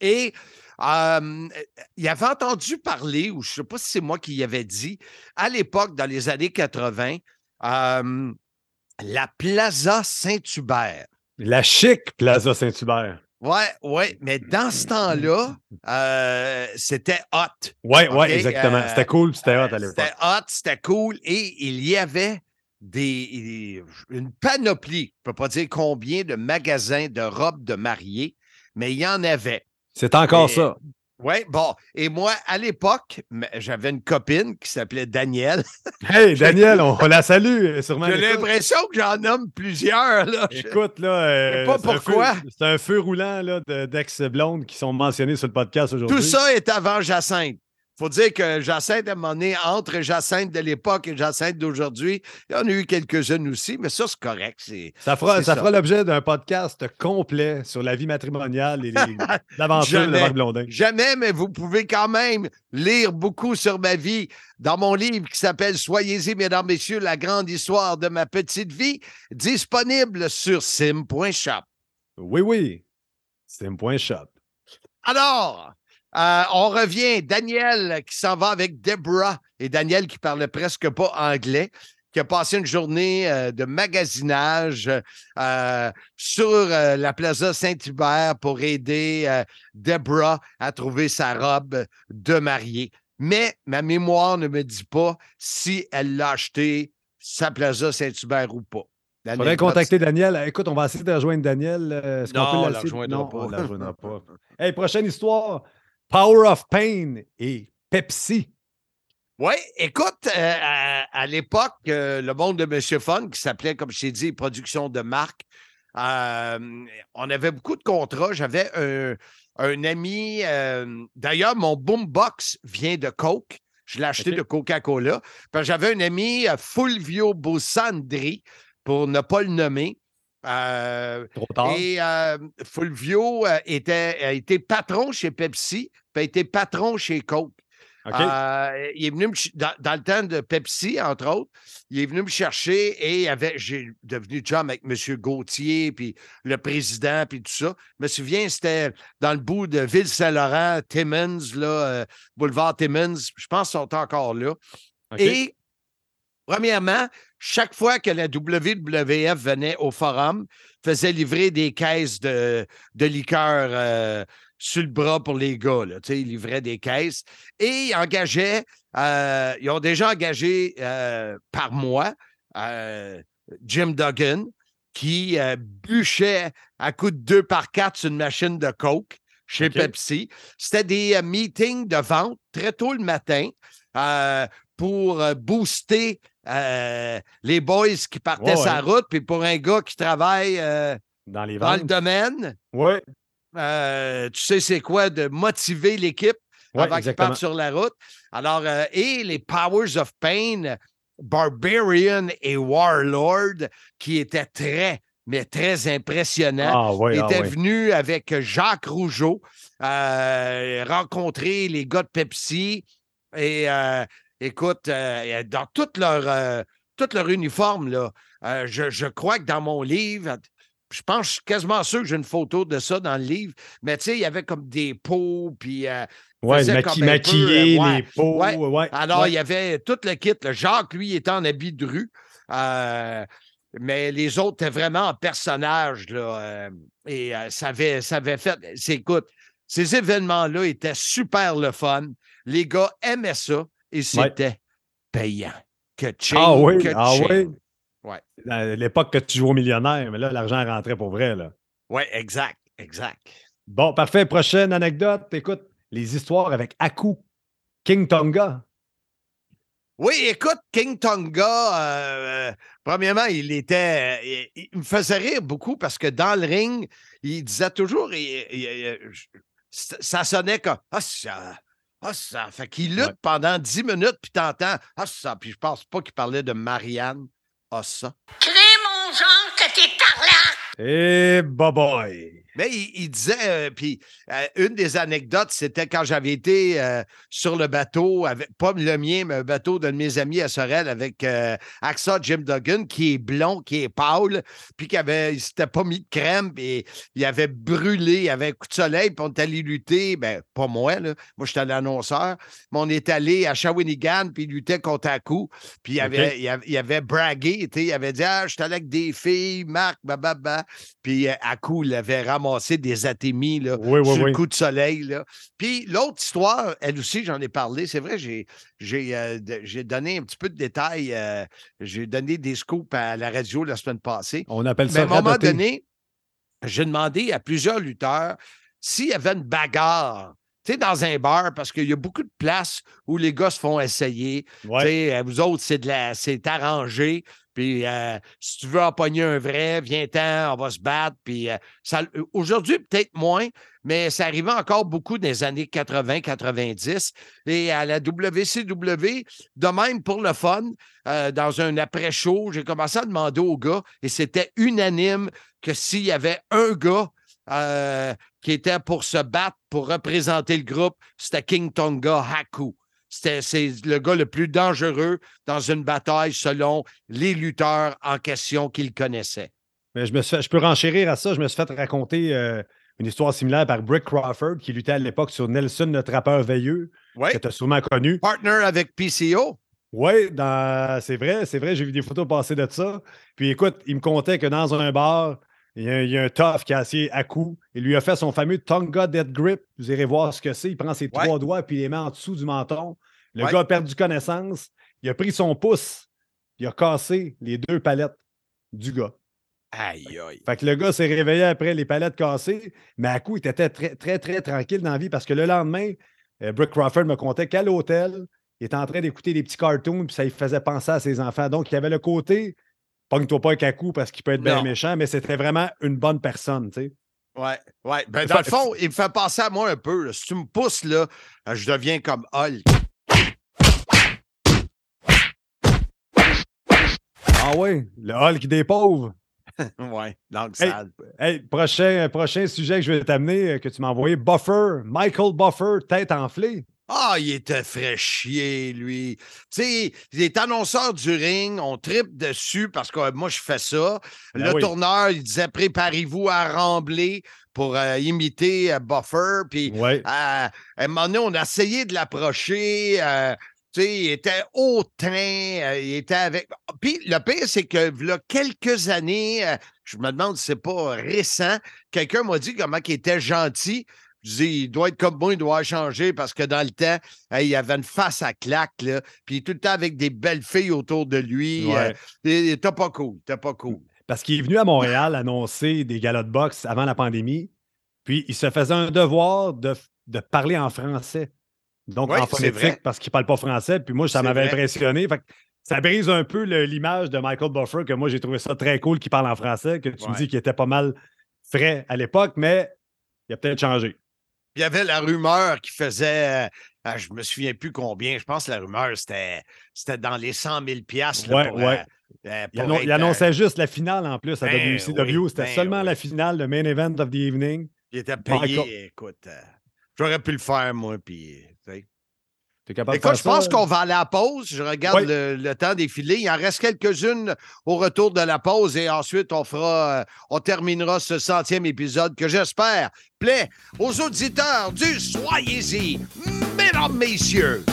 Et euh, il avait entendu parler, ou je ne sais pas si c'est moi qui y avais dit, à l'époque, dans les années 80, euh, la Plaza Saint-Hubert. La chic Plaza Saint-Hubert. Ouais, ouais, mais dans ce temps-là, euh, c'était hot. Oui, oui, exactement. euh, c'était cool, puis c'était hot à Euh, l'époque. C'était hot, c'était cool. Et il y avait des, une panoplie, je ne peux pas dire combien de magasins de robes de mariée, mais il y en avait. C'est encore Et- ça. Oui, bon. Et moi, à l'époque, j'avais une copine qui s'appelait Danielle. [laughs] Hey, [laughs] Daniel, on, on la salue, sûrement. J'ai l'impression que j'en nomme plusieurs. Là. Écoute, là. euh, pas pourquoi. C'est un feu roulant d'ex-blondes qui sont mentionnés sur le podcast aujourd'hui. Tout ça est avant Jacinthe. Faut dire que Jacinthe, à un moment donné, entre Jacinthe de l'époque et Jacinthe d'aujourd'hui, il y en a eu quelques-unes aussi, mais ça, c'est correct. Ça fera, C'est ça ça. fera l'objet d'un podcast complet sur la vie matrimoniale et l'aventure [laughs] de. Marc Blondin. Jamais, mais vous pouvez quand même lire beaucoup sur ma vie dans mon livre qui s'appelle Soyez-y, mesdames, messieurs, la grande histoire de ma petite vie, disponible sur sim.shop. Oui, oui. C'est un point shop. Alors, euh, on revient. Daniel qui s'en va avec Deborah et Daniel qui parlait presque pas anglais. qui a passé une journée euh, de magasinage euh, sur euh, la Plaza Saint-Hubert pour aider euh, Deborah à trouver sa robe de mariée. Mais ma mémoire ne me dit pas si elle l'a acheté sa Plaza Saint-Hubert ou pas. Il faudrait contacter Daniel. Écoute, on va essayer de rejoindre Daniel. Euh, est-ce qu'on Non, peut on l'essayer? la rejoindra Non, pas. on la rejoindra pas. Hey, prochaine histoire. Power of Pain et Pepsi. Oui, écoute, euh, à, à l'époque, euh, le monde de Monsieur Fun, qui s'appelait, comme je t'ai dit, production de marque, euh, on avait beaucoup de contrats. J'avais un, un ami, d'ailleurs, mon boombox vient de Coke. Je l'ai acheté de Coca-Cola. J'avais un ami, Fulvio Bossandri, pour ne pas le nommer. Euh, Trop tard. et euh, Fulvio était, a été patron chez Pepsi, puis a été patron chez Coke. OK. Euh, il est venu me dans, dans le temps de Pepsi, entre autres, il est venu me chercher et avait, j'ai devenu chum avec M. Gauthier, puis le président, puis tout ça. Je me souviens, c'était dans le bout de Ville-Saint-Laurent, Timmins, là, euh, boulevard Timmins. Je pense qu'ils sont encore là. Et premièrement, chaque fois que la WWF venait au forum, faisait livrer des caisses de, de liqueur euh, sur le bras pour les gars. Là, ils livraient des caisses et ils engageaient, euh, ils ont déjà engagé euh, par mois euh, Jim Duggan qui bûchait à coups de deux par quatre sur une machine de coke chez. Pepsi. C'était des meetings de vente très tôt le matin pour booster euh, les boys qui partaient Ouais, sa ouais. route, puis pour un gars qui travaille euh, Dans les dans le domaine, Oui. Euh, tu sais c'est quoi de motiver l'équipe Ouais, avant qu'ils partent sur la route? Alors, euh, et les Powers of Pain, Barbarian et Warlord, qui étaient très, mais très impressionnants Ah oui, ah, était oui. venu avec Jacques Rougeau euh, rencontrer les gars de Pepsi et écoute, dans tout leur, euh, tout leur uniforme, là, je, je crois que dans mon livre, je pense, je suis quasiment sûr que j'ai une photo de ça dans le livre, mais tu sais, il y avait comme des pots, puis euh, Ouais, maqui- peu, euh, ouais, les peaux. ouais. Ouais. alors, il y avait tout le kit. Jacques, lui, était en habit de rue. euh, mais les autres étaient vraiment en personnage. Là, euh, et euh, ça, avait, ça avait fait. Écoute, ces événements-là étaient super le fun. Les gars aimaient ça et c'était payant. Que ching, Ah oui, que ah oui. Ouais. À l'époque que tu jouais au millionnaire, mais là, l'argent rentrait pour vrai. Ouais, exact, exact. Bon, parfait. Prochaine anecdote. Écoute, les histoires avec Aku, King Tonga. Oui, écoute, King Tonga, euh, premièrement, il était. Il, il me faisait rire beaucoup parce que dans le ring, il disait toujours. il- il- ça ça sonnait comme Ah, ça. Ah, ça. Fait qu'il lutte Ouais. pendant 10 minutes, puis t'entends Ah, ça. Puis je pense pas qu'il parlait de Marianne. Ah, ça. Crée mon genre que t'es tarlac! Et bye bye. Mais il, il disait, euh, puis euh, une des anecdotes, c'était quand j'avais été euh, sur le bateau, avec, pas le mien, mais un bateau d'un de mes amis à Sorel avec Axa Jim Duggan, qui est blond, qui est pâle, puis qui avait, il s'était pas mis de crème, puis il avait brûlé, il avait un coup de soleil, puis on est allé lutter, ben pas moi, là, moi j'étais l'annonceur, mais on est allé à Shawinigan, puis il luttait contre Aku, puis il avait, il avait, il avait bragué, il avait dit, ah, je suis allé avec des filles, Marc, bababa, puis Aku, il avait ramassé des atémies, là, Oui, oui, sur oui. le coup de soleil. Là. Puis l'autre histoire, elle aussi, j'en ai parlé. C'est vrai, j'ai, j'ai, euh, j'ai donné un petit peu de détails. euh, j'ai donné des scoops à la radio la semaine passée. On appelle Mais ça à un moment donné, j'ai demandé à plusieurs lutteurs s'il y avait une bagarre. Tu sais, dans un bar, parce qu'il y a beaucoup de places où les gars se font essayer. Tu Ouais. sais, vous autres, c'est de la, c'est arrangé. Puis euh, si tu veux en pogner un vrai, viens-t'en, on va se battre. Puis euh, euh, aujourd'hui, peut-être moins, mais ça arrivait encore beaucoup dans les années 80-90. Et à la WCW, de même pour le fun, dans un après-show, j'ai commencé à demander aux gars, et c'était unanime que s'il y avait un gars qui était pour se battre, pour représenter le groupe, c'était King Tonga Haku. C'est le gars le plus dangereux dans une bataille selon les lutteurs en question qu'il connaissait. Mais je, me suis fait- je peux renchérir à ça. Je me suis fait raconter euh, une histoire similaire par Brick Crawford qui luttait à l'époque sur Nelson, le trappeur veilleux, que tu as sûrement connu. Partner avec PCO. Oui, c'est vrai, c'est vrai, j'ai vu des photos passer de ça. Puis écoute, il me contait que dans un bar, il y a, il y a un tough qui a assis à coup. Il lui a fait son fameux Tonga Dead Grip. Vous irez voir ce que c'est. Il prend ses Ouais. trois doigts puis il les met en dessous du menton. Le Ouais. gars a perdu connaissance. Il a pris son pouce. Il a cassé les deux palettes du gars. Aïe, aïe. Fait que le gars s'est réveillé après les palettes cassées, mais à coup, il était très, très, très tranquille dans la vie parce que le lendemain, euh, Brooke Crawford me contait qu'à l'hôtel, il était en train d'écouter des petits cartoons puis ça lui faisait penser à ses enfants. Donc, il y avait le côté, pogne-toi pas avec à coup parce qu'il peut être bien méchant, mais c'était vraiment une bonne personne, tu sais. Ouais, ouais. Ben, dans le fond, il me fait penser à moi un peu. là. Si tu me pousses, là, euh, je deviens comme Hulk. Ah ouais, le Hulk des pauvres. [laughs] ouais, langue Hey. sale. Hey, prochain, prochain sujet que je vais t'amener, euh, que tu m'as envoyé, Buffer, Michael Buffer, tête enflée. Ah, il était frais chier, lui. Tu sais, il est annonceur du ring, on tripe dessus parce que moi, je fais ça. Ben le oui. tourneur, il disait préparez-vous à rembler pour euh, imiter euh, Buffer. Puis Ouais. euh, à un moment donné, on a essayé de l'approcher. tu sais, il était hautain, il était avec. Puis le pire, c'est que là, quelques années, je me demande si c'est pas récent, quelqu'un m'a dit comment il était gentil. Je dis, il doit être comme moi, il doit changer parce que dans le temps, hey, il avait une face à claque, là. Puis tout le temps avec des belles filles autour de lui. Ouais. euh, il était pas cool, c'était pas cool. Parce qu'il est venu à Montréal annoncer des galas de boxe avant la pandémie. Puis il se faisait un devoir de, de parler en français. Donc en phonétique parce qu'il ne parle pas français. Puis moi, ça m'avait impressionné. Fait que ça brise un peu l'image de Michael Buffer, que moi, j'ai trouvé ça très cool qu'il parle en français, que tu me Ouais. dis qu'il était pas mal frais à l'époque, mais il a peut-être changé. Il y avait la rumeur qui faisait, euh, ah, je me souviens plus combien, je pense que la rumeur, c'était, c'était dans les 100 000 piastres. là, Ouais, pour, ouais. euh, euh, Il, pour annon- il être, euh, annonçait juste la finale en plus à Ben WCW. oui, C'était ben seulement oui. la finale, le main event of the evening. il était payé, Michael- écoute. j'aurais pu le faire, moi, puis... tu sais. T'es capable de Écoute, faire je pense ça? qu'on va aller à la pause. Je regarde Oui. le, le temps défiler. Il en reste quelques-unes au retour de la pause et ensuite on fera, euh, on terminera ce centième épisode que j'espère plaît aux auditeurs du Soyez-y, mesdames, messieurs.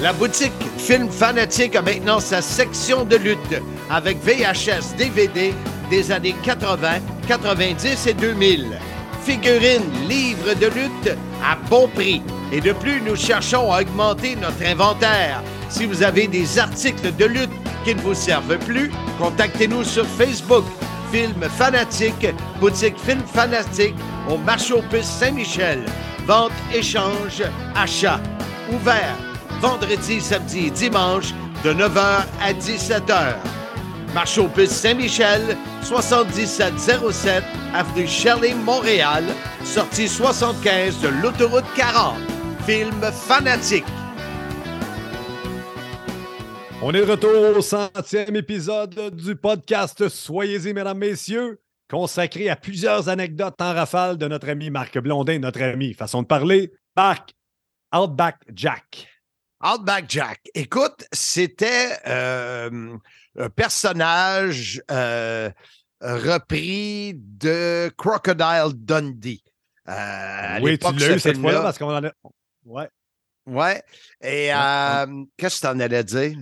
La boutique Film Fanatique a maintenant sa section de lutte avec VHS, DVD des années 80, 90 et 2000. Figurines, livres de lutte à bon prix. Et de plus, nous cherchons à augmenter notre inventaire. Si vous avez des articles de lutte qui ne vous servent plus, contactez-nous sur Facebook. Film Fanatique, boutique Film Fanatique au marché aux Saint-Michel. Vente, échange, achat. Ouvert vendredi, samedi et dimanche de 9h à 17h. Marché aux puces Saint-Michel, 7707 avenue Shirley, Montréal, sortie 75 de l'autoroute 40. Film fanatique. On est de retour au centième épisode du podcast Soyez-y, mesdames, messieurs, consacré à plusieurs anecdotes en rafale de notre ami Marc Blondin, notre ami, façon de parler, Marc Outback Jack. Outback Jack. Écoute, c'était euh, un personnage euh, repris de Crocodile Dundee. Euh, oui, tu l'as eu ce cette fois-là parce qu'on en a. Ouais. Ouais. Et Ouais. qu'est-ce que tu en allais dire?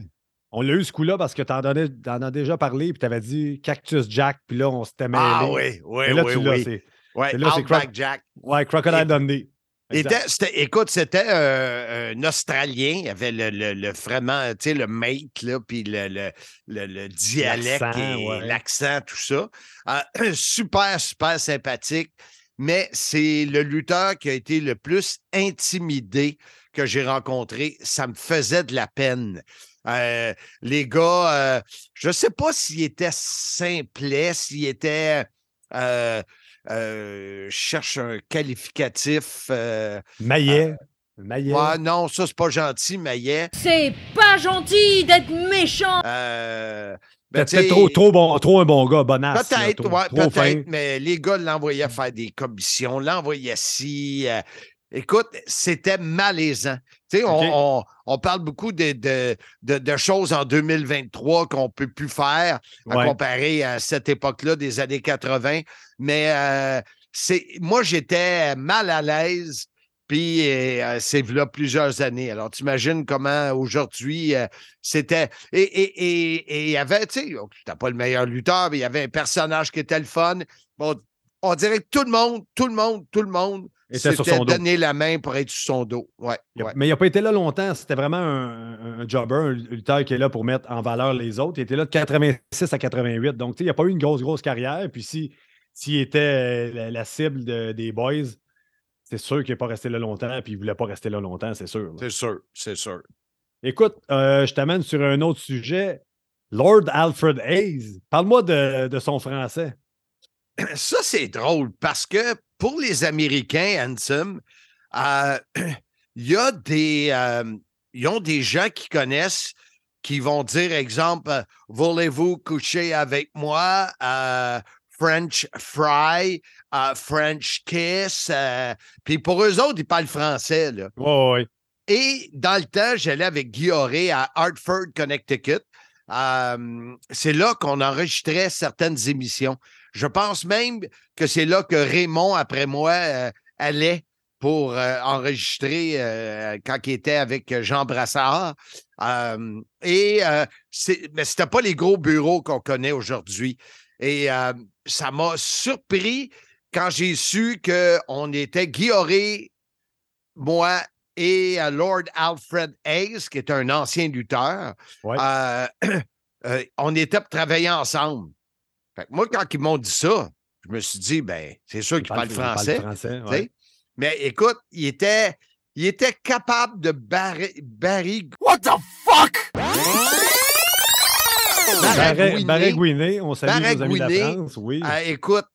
On l'a eu ce coup-là parce que tu en, as déjà parlé puis tu avais dit Cactus Jack, puis là, on s'était mêlé. Ah oui, oui, là, oui, oui. c'est- Ouais, Outback Jack. Ouais, Crocodile Et- Dundee. C'était- écoute, c'était euh, un Australien. Il avait le, le- le- vraiment, tu sais, le mate, là, puis le, le- le- le dialecte, L'accent, et ouais. l'accent, tout ça. Euh, [clears throat] super, super sympathique. Mais c'est le lutteur qui a été le plus intimidé que j'ai rencontré. Ça me faisait de la peine. Euh, les gars, euh, je ne sais pas s'il était simplet, s'il était. Euh, euh, cherche un qualificatif. euh, Maillet. Maillet. ouais, non, ça, c'est pas gentil, Maillet. C'est pas gentil d'être méchant. Euh, ben, Peut-être trop, trop, bon, trop un bon gars, bonasse. là, Peut-être, trop- ouais, peut-être, mais les gars l'envoyaient faire des commissions, l'envoyaient euh, écoute, c'était malaisant. Tu sais, on, on- on parle beaucoup de, de, de- de choses en 2023 qu'on ne peut plus faire à Ouais. comparer à cette époque-là des années 80. Mais euh, c'est moi, j'étais mal à l'aise Puis euh, c'est là plusieurs années. Alors, tu imagines comment aujourd'hui euh, c'était. Et il y avait, tu sais, oh, tu pas le meilleur lutteur, mais il y avait un personnage qui était le fun. Bon, on dirait que tout le monde, tout le monde, tout le monde s'était donné la main pour être sur son dos. Ouais, Mais il n'a pas été là longtemps. C'était vraiment un, jobber, un lutteur qui est là pour mettre en valeur les autres. Il était là de 86 à 88. Donc, il n'a pas eu une grosse, grosse carrière. Puis si s'il était euh, la, cible des boys, c'est sûr qu'il n'est pas resté là longtemps, puis il ne voulait pas rester là longtemps, c'est sûr. C'est sûr, c'est sûr. Écoute, euh, je t'amène sur un autre sujet. Lord Alfred Hayes, parle-moi de, son français. Ça, c'est drôle parce que pour les Américains, Handsome, euh, [clears throat] il y a des. ils ont des gens qui connaissent qui vont dire, exemple, voulez-vous coucher avec moi? French fry, French kiss. Euh, puis pour eux autres, ils parlent français. Là. oui. Et dans le temps, j'allais avec Guy à Hartford, Connecticut. Euh, c'est là qu'on enregistrait certaines émissions. Je pense même que c'est là que Raymond, après moi, euh, allait pour enregistrer quand il était avec Jean Brassard. et mais c'était pas les gros bureaux qu'on connaît aujourd'hui. Et ça m'a surpris quand j'ai su qu'on était Guy moi et Lord Alfred Hayes, qui est un ancien lutteur. Euh, [clears throat] euh, on était pour travailler ensemble. moi, quand ils m'ont dit ça, je me suis dit, ben, c'est sûr qu'il parle, français. Mais écoute, il était, il était capable de barrer. Barry... What the fuck? Baragouiné, on salue nos amis de la France, oui. Euh, écoute,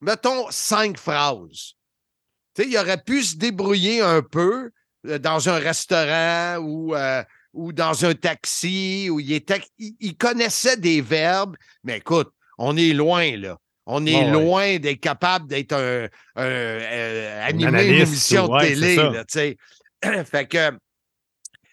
mettons cinq phrases. Tu sais, il aurait pu se débrouiller un peu euh, dans un restaurant ou, euh, ou dans un taxi où il était. Il, connaissait des verbes, mais écoute, on est loin, là. On est loin d'être capable d'être un, un, animé une émission de télé, tu sais. [clears throat] fait que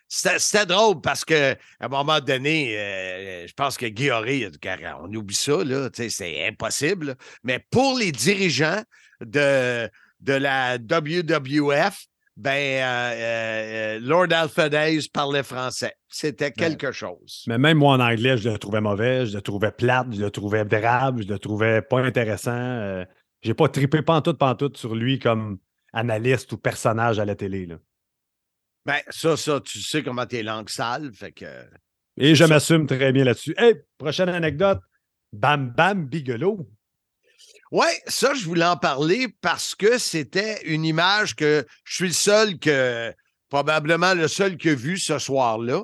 c'était drôle parce qu'à un moment donné, euh, je pense que Guy on oublie ça, là, c'est impossible. Mais pour les dirigeants de, de la WWF, ben, euh, euh, Lord Alfred parlait français. C'était quelque chose. Mais même moi en anglais, je le trouvais mauvais, je le trouvais plate, je le trouvais brave, je le trouvais pas intéressant. J'ai pas trippé pantoute, pantoute sur lui comme analyste ou personnage à la télé. Là. Ben, ça, ça, tu sais comment t'es langue sale, fait que. Et je m'assume très bien là-dessus. Hey, prochaine anecdote. Bam Bam Bigelow. Oui, ça, je voulais en parler parce que c'était une image que je suis le seul que, probablement le seul qui a vu ce soir-là.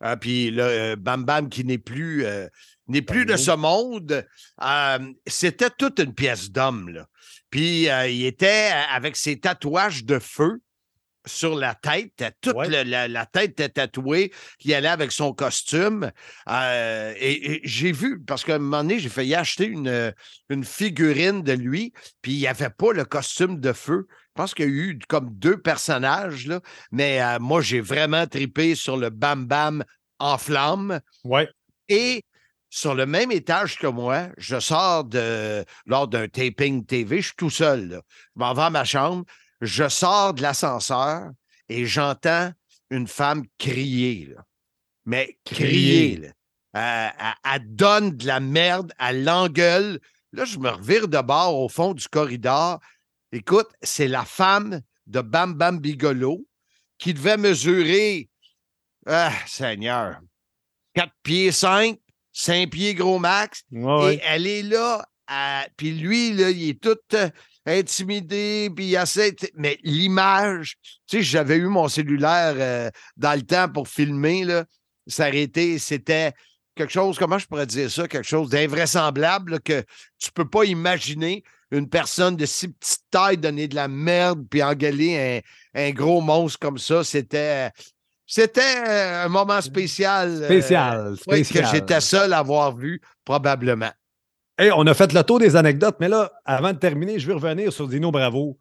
Ah, puis là, euh, Bam Bam qui n'est plus, euh, n'est plus de ce monde. Euh, c'était toute une pièce d'homme. Puis il était avec ses tatouages de feu sur la tête. Toute la, tête était tatouée, qui allait avec son costume. Euh, et, j'ai vu, parce qu'à un moment donné, j'ai failli acheter une, une figurine de lui, puis il n'y avait pas le costume de feu. Je pense qu'il y a eu comme deux personnages, là, mais euh, moi, j'ai vraiment tripé sur le Bam Bam en flamme. Ouais. Et sur le même étage que moi, je sors de lors d'un taping TV, je suis tout seul. Là. Je m'en vais à ma chambre, je sors de l'ascenseur et j'entends une femme crier. Mais crier. Elle, donne de la merde, elle l'engueule. Là, je me revire de bord au fond du corridor. Écoute, c'est la femme de Bam Bam Bigolo qui devait mesurer, ah, Seigneur, 4 pieds 5, 5 pieds gros max. et elle est là. puis lui, là, il est tout intimidé, puis il essaie. Mais l'image, tu sais, j'avais eu mon cellulaire euh, dans le temps pour filmer, là, s'arrêter, c'était quelque chose, comment je pourrais dire ça, quelque chose d'invraisemblable que tu peux pas imaginer une personne de si petite taille donner de la merde puis engueuler un, gros monstre comme ça. C'était. C'était un moment spécial. Euh, spécial, spécial. que j'étais seul à avoir vu, probablement on a fait le tour des anecdotes, mais là, avant de terminer, je vais revenir sur Dino Bravo.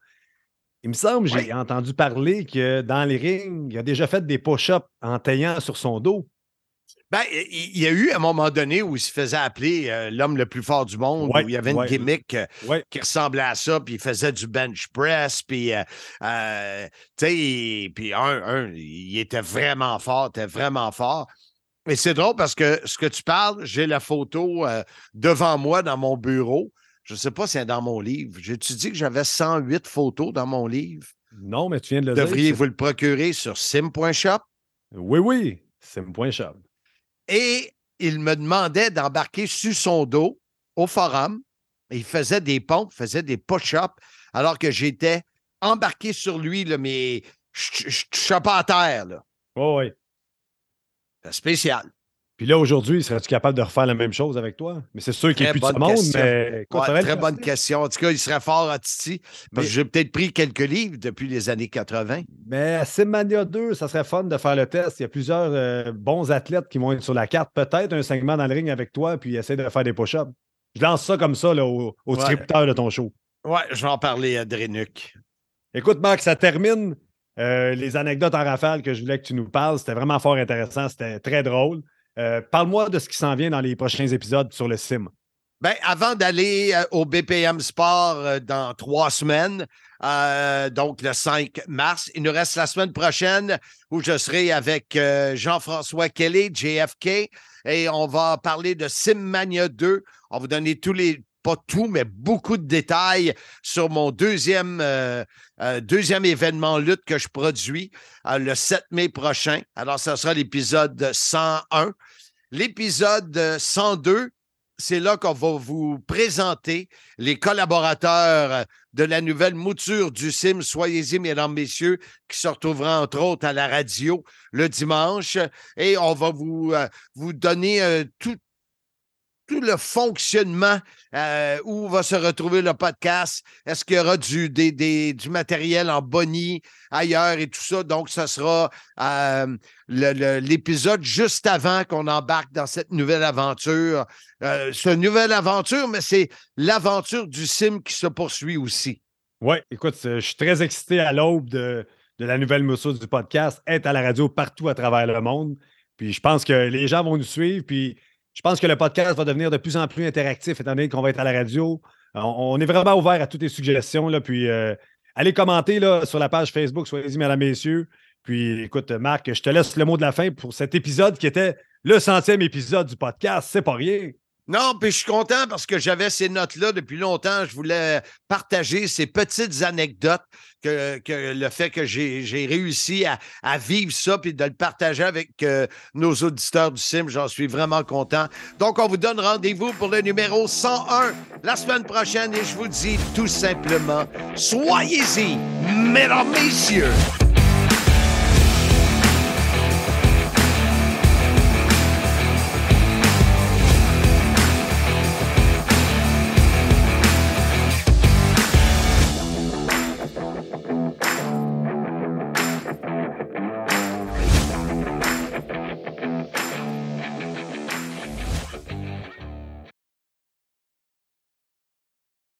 Il me semble, j'ai entendu parler que dans les rings, il a déjà fait des push-ups en taillant sur son dos. Ben, il y a eu un moment donné où il se faisait appeler euh, l'homme le plus fort du monde, Ouais, où il y avait une ouais. gimmick euh, Ouais. qui ressemblait à ça, puis il faisait du bench press, puis, euh, euh, tu sais, puis un, un, il était vraiment fort, était vraiment fort. Et c'est drôle parce que ce que tu parles, j'ai la photo euh, devant moi dans mon bureau. Je ne sais pas si c'est dans mon livre. J'ai-tu dit que j'avais 108 photos dans mon livre? Non, mais tu viens de le dire. Devriez-vous le procurer sur sim.shop? Oui, oui. C'est mon point shop. Et il me demandait d'embarquer sur son dos au forum. Il faisait des pompes, faisait des push-ups, alors que j'étais embarqué sur lui, là, mais je touchais pas à terre. là. Oui. Spécial. Puis là, aujourd'hui, serais-tu capable de refaire la même chose avec toi? Mais c'est sûr qu'il n'y a plus de ce monde, mais Ouais, très bonne question. En tout cas, il serait fort à Titi. Parce Mais- j'ai peut-être pris quelques livres depuis les années 80. Mais à Simmania 2, ça serait fun de faire le test. Il y a plusieurs euh, bons athlètes qui vont être sur la carte. Peut-être un segment dans le ring avec toi, puis essayer de faire des push-ups. Je lance ça comme ça là, au, au Ouais. de ton show. Ouais, je vais en parler à Drénuc. Écoute, Marc, ça termine euh, les anecdotes en rafale que je voulais que tu nous parles. C'était vraiment fort intéressant. C'était très drôle. Euh, Parle-moi de ce qui s'en vient dans les prochains épisodes sur le sim. Ben, avant d'aller euh, au BPM Sport dans trois semaines, donc le 5 mars, il nous reste la semaine prochaine où je serai avec Jean-François Kelly, JFK, et on va parler de Simmania 2. On va vous donner tous les, pas tout, mais beaucoup de détails sur mon deuxième, euh, euh, deuxième événement lutte que je produis euh, le 7 mai prochain. Alors, ça sera l'épisode 101. L'épisode euh, 102, c'est là qu'on va vous présenter les collaborateurs de la nouvelle mouture du CIM. Soyez-y, mesdames, messieurs, qui se retrouvera entre autres à la radio le dimanche. Et on va vous, vous donner tout, tout le fonctionnement, euh, où va se retrouver le podcast. Est-ce qu'il y aura du, matériel en bonnie ailleurs et tout ça? Donc, ce sera euh, l'épisode juste avant qu'on embarque dans cette nouvelle aventure. Euh, c'est une nouvelle aventure, mais c'est l'aventure du sim qui se poursuit aussi. Oui, écoute, euh, je suis très excité à l'aube de, la nouvelle mesure du podcast, être à la radio partout à travers le monde. Puis je pense que les gens vont nous suivre. Puis je pense que le podcast va devenir de plus en plus interactif, étant donné qu'on va être à la radio. On, on est vraiment ouvert à toutes les suggestions. Puis euh, allez commenter sur la page Facebook, soyez-y, mesdames, messieurs. Puis écoute, Marc, je te laisse le mot de la fin pour cet épisode qui était le centième épisode du podcast. C'est pas rien. Non, puis je suis content parce que j'avais ces notes-là depuis longtemps. Je voulais partager ces petites anecdotes, que, le fait que j'ai réussi à, à vivre ça puis de le partager avec euh, nos auditeurs du CIM. J'en suis vraiment content. Donc, on vous donne rendez-vous pour le numéro 101 la semaine prochaine et je vous dis tout simplement, soyez-y, mesdames, messieurs.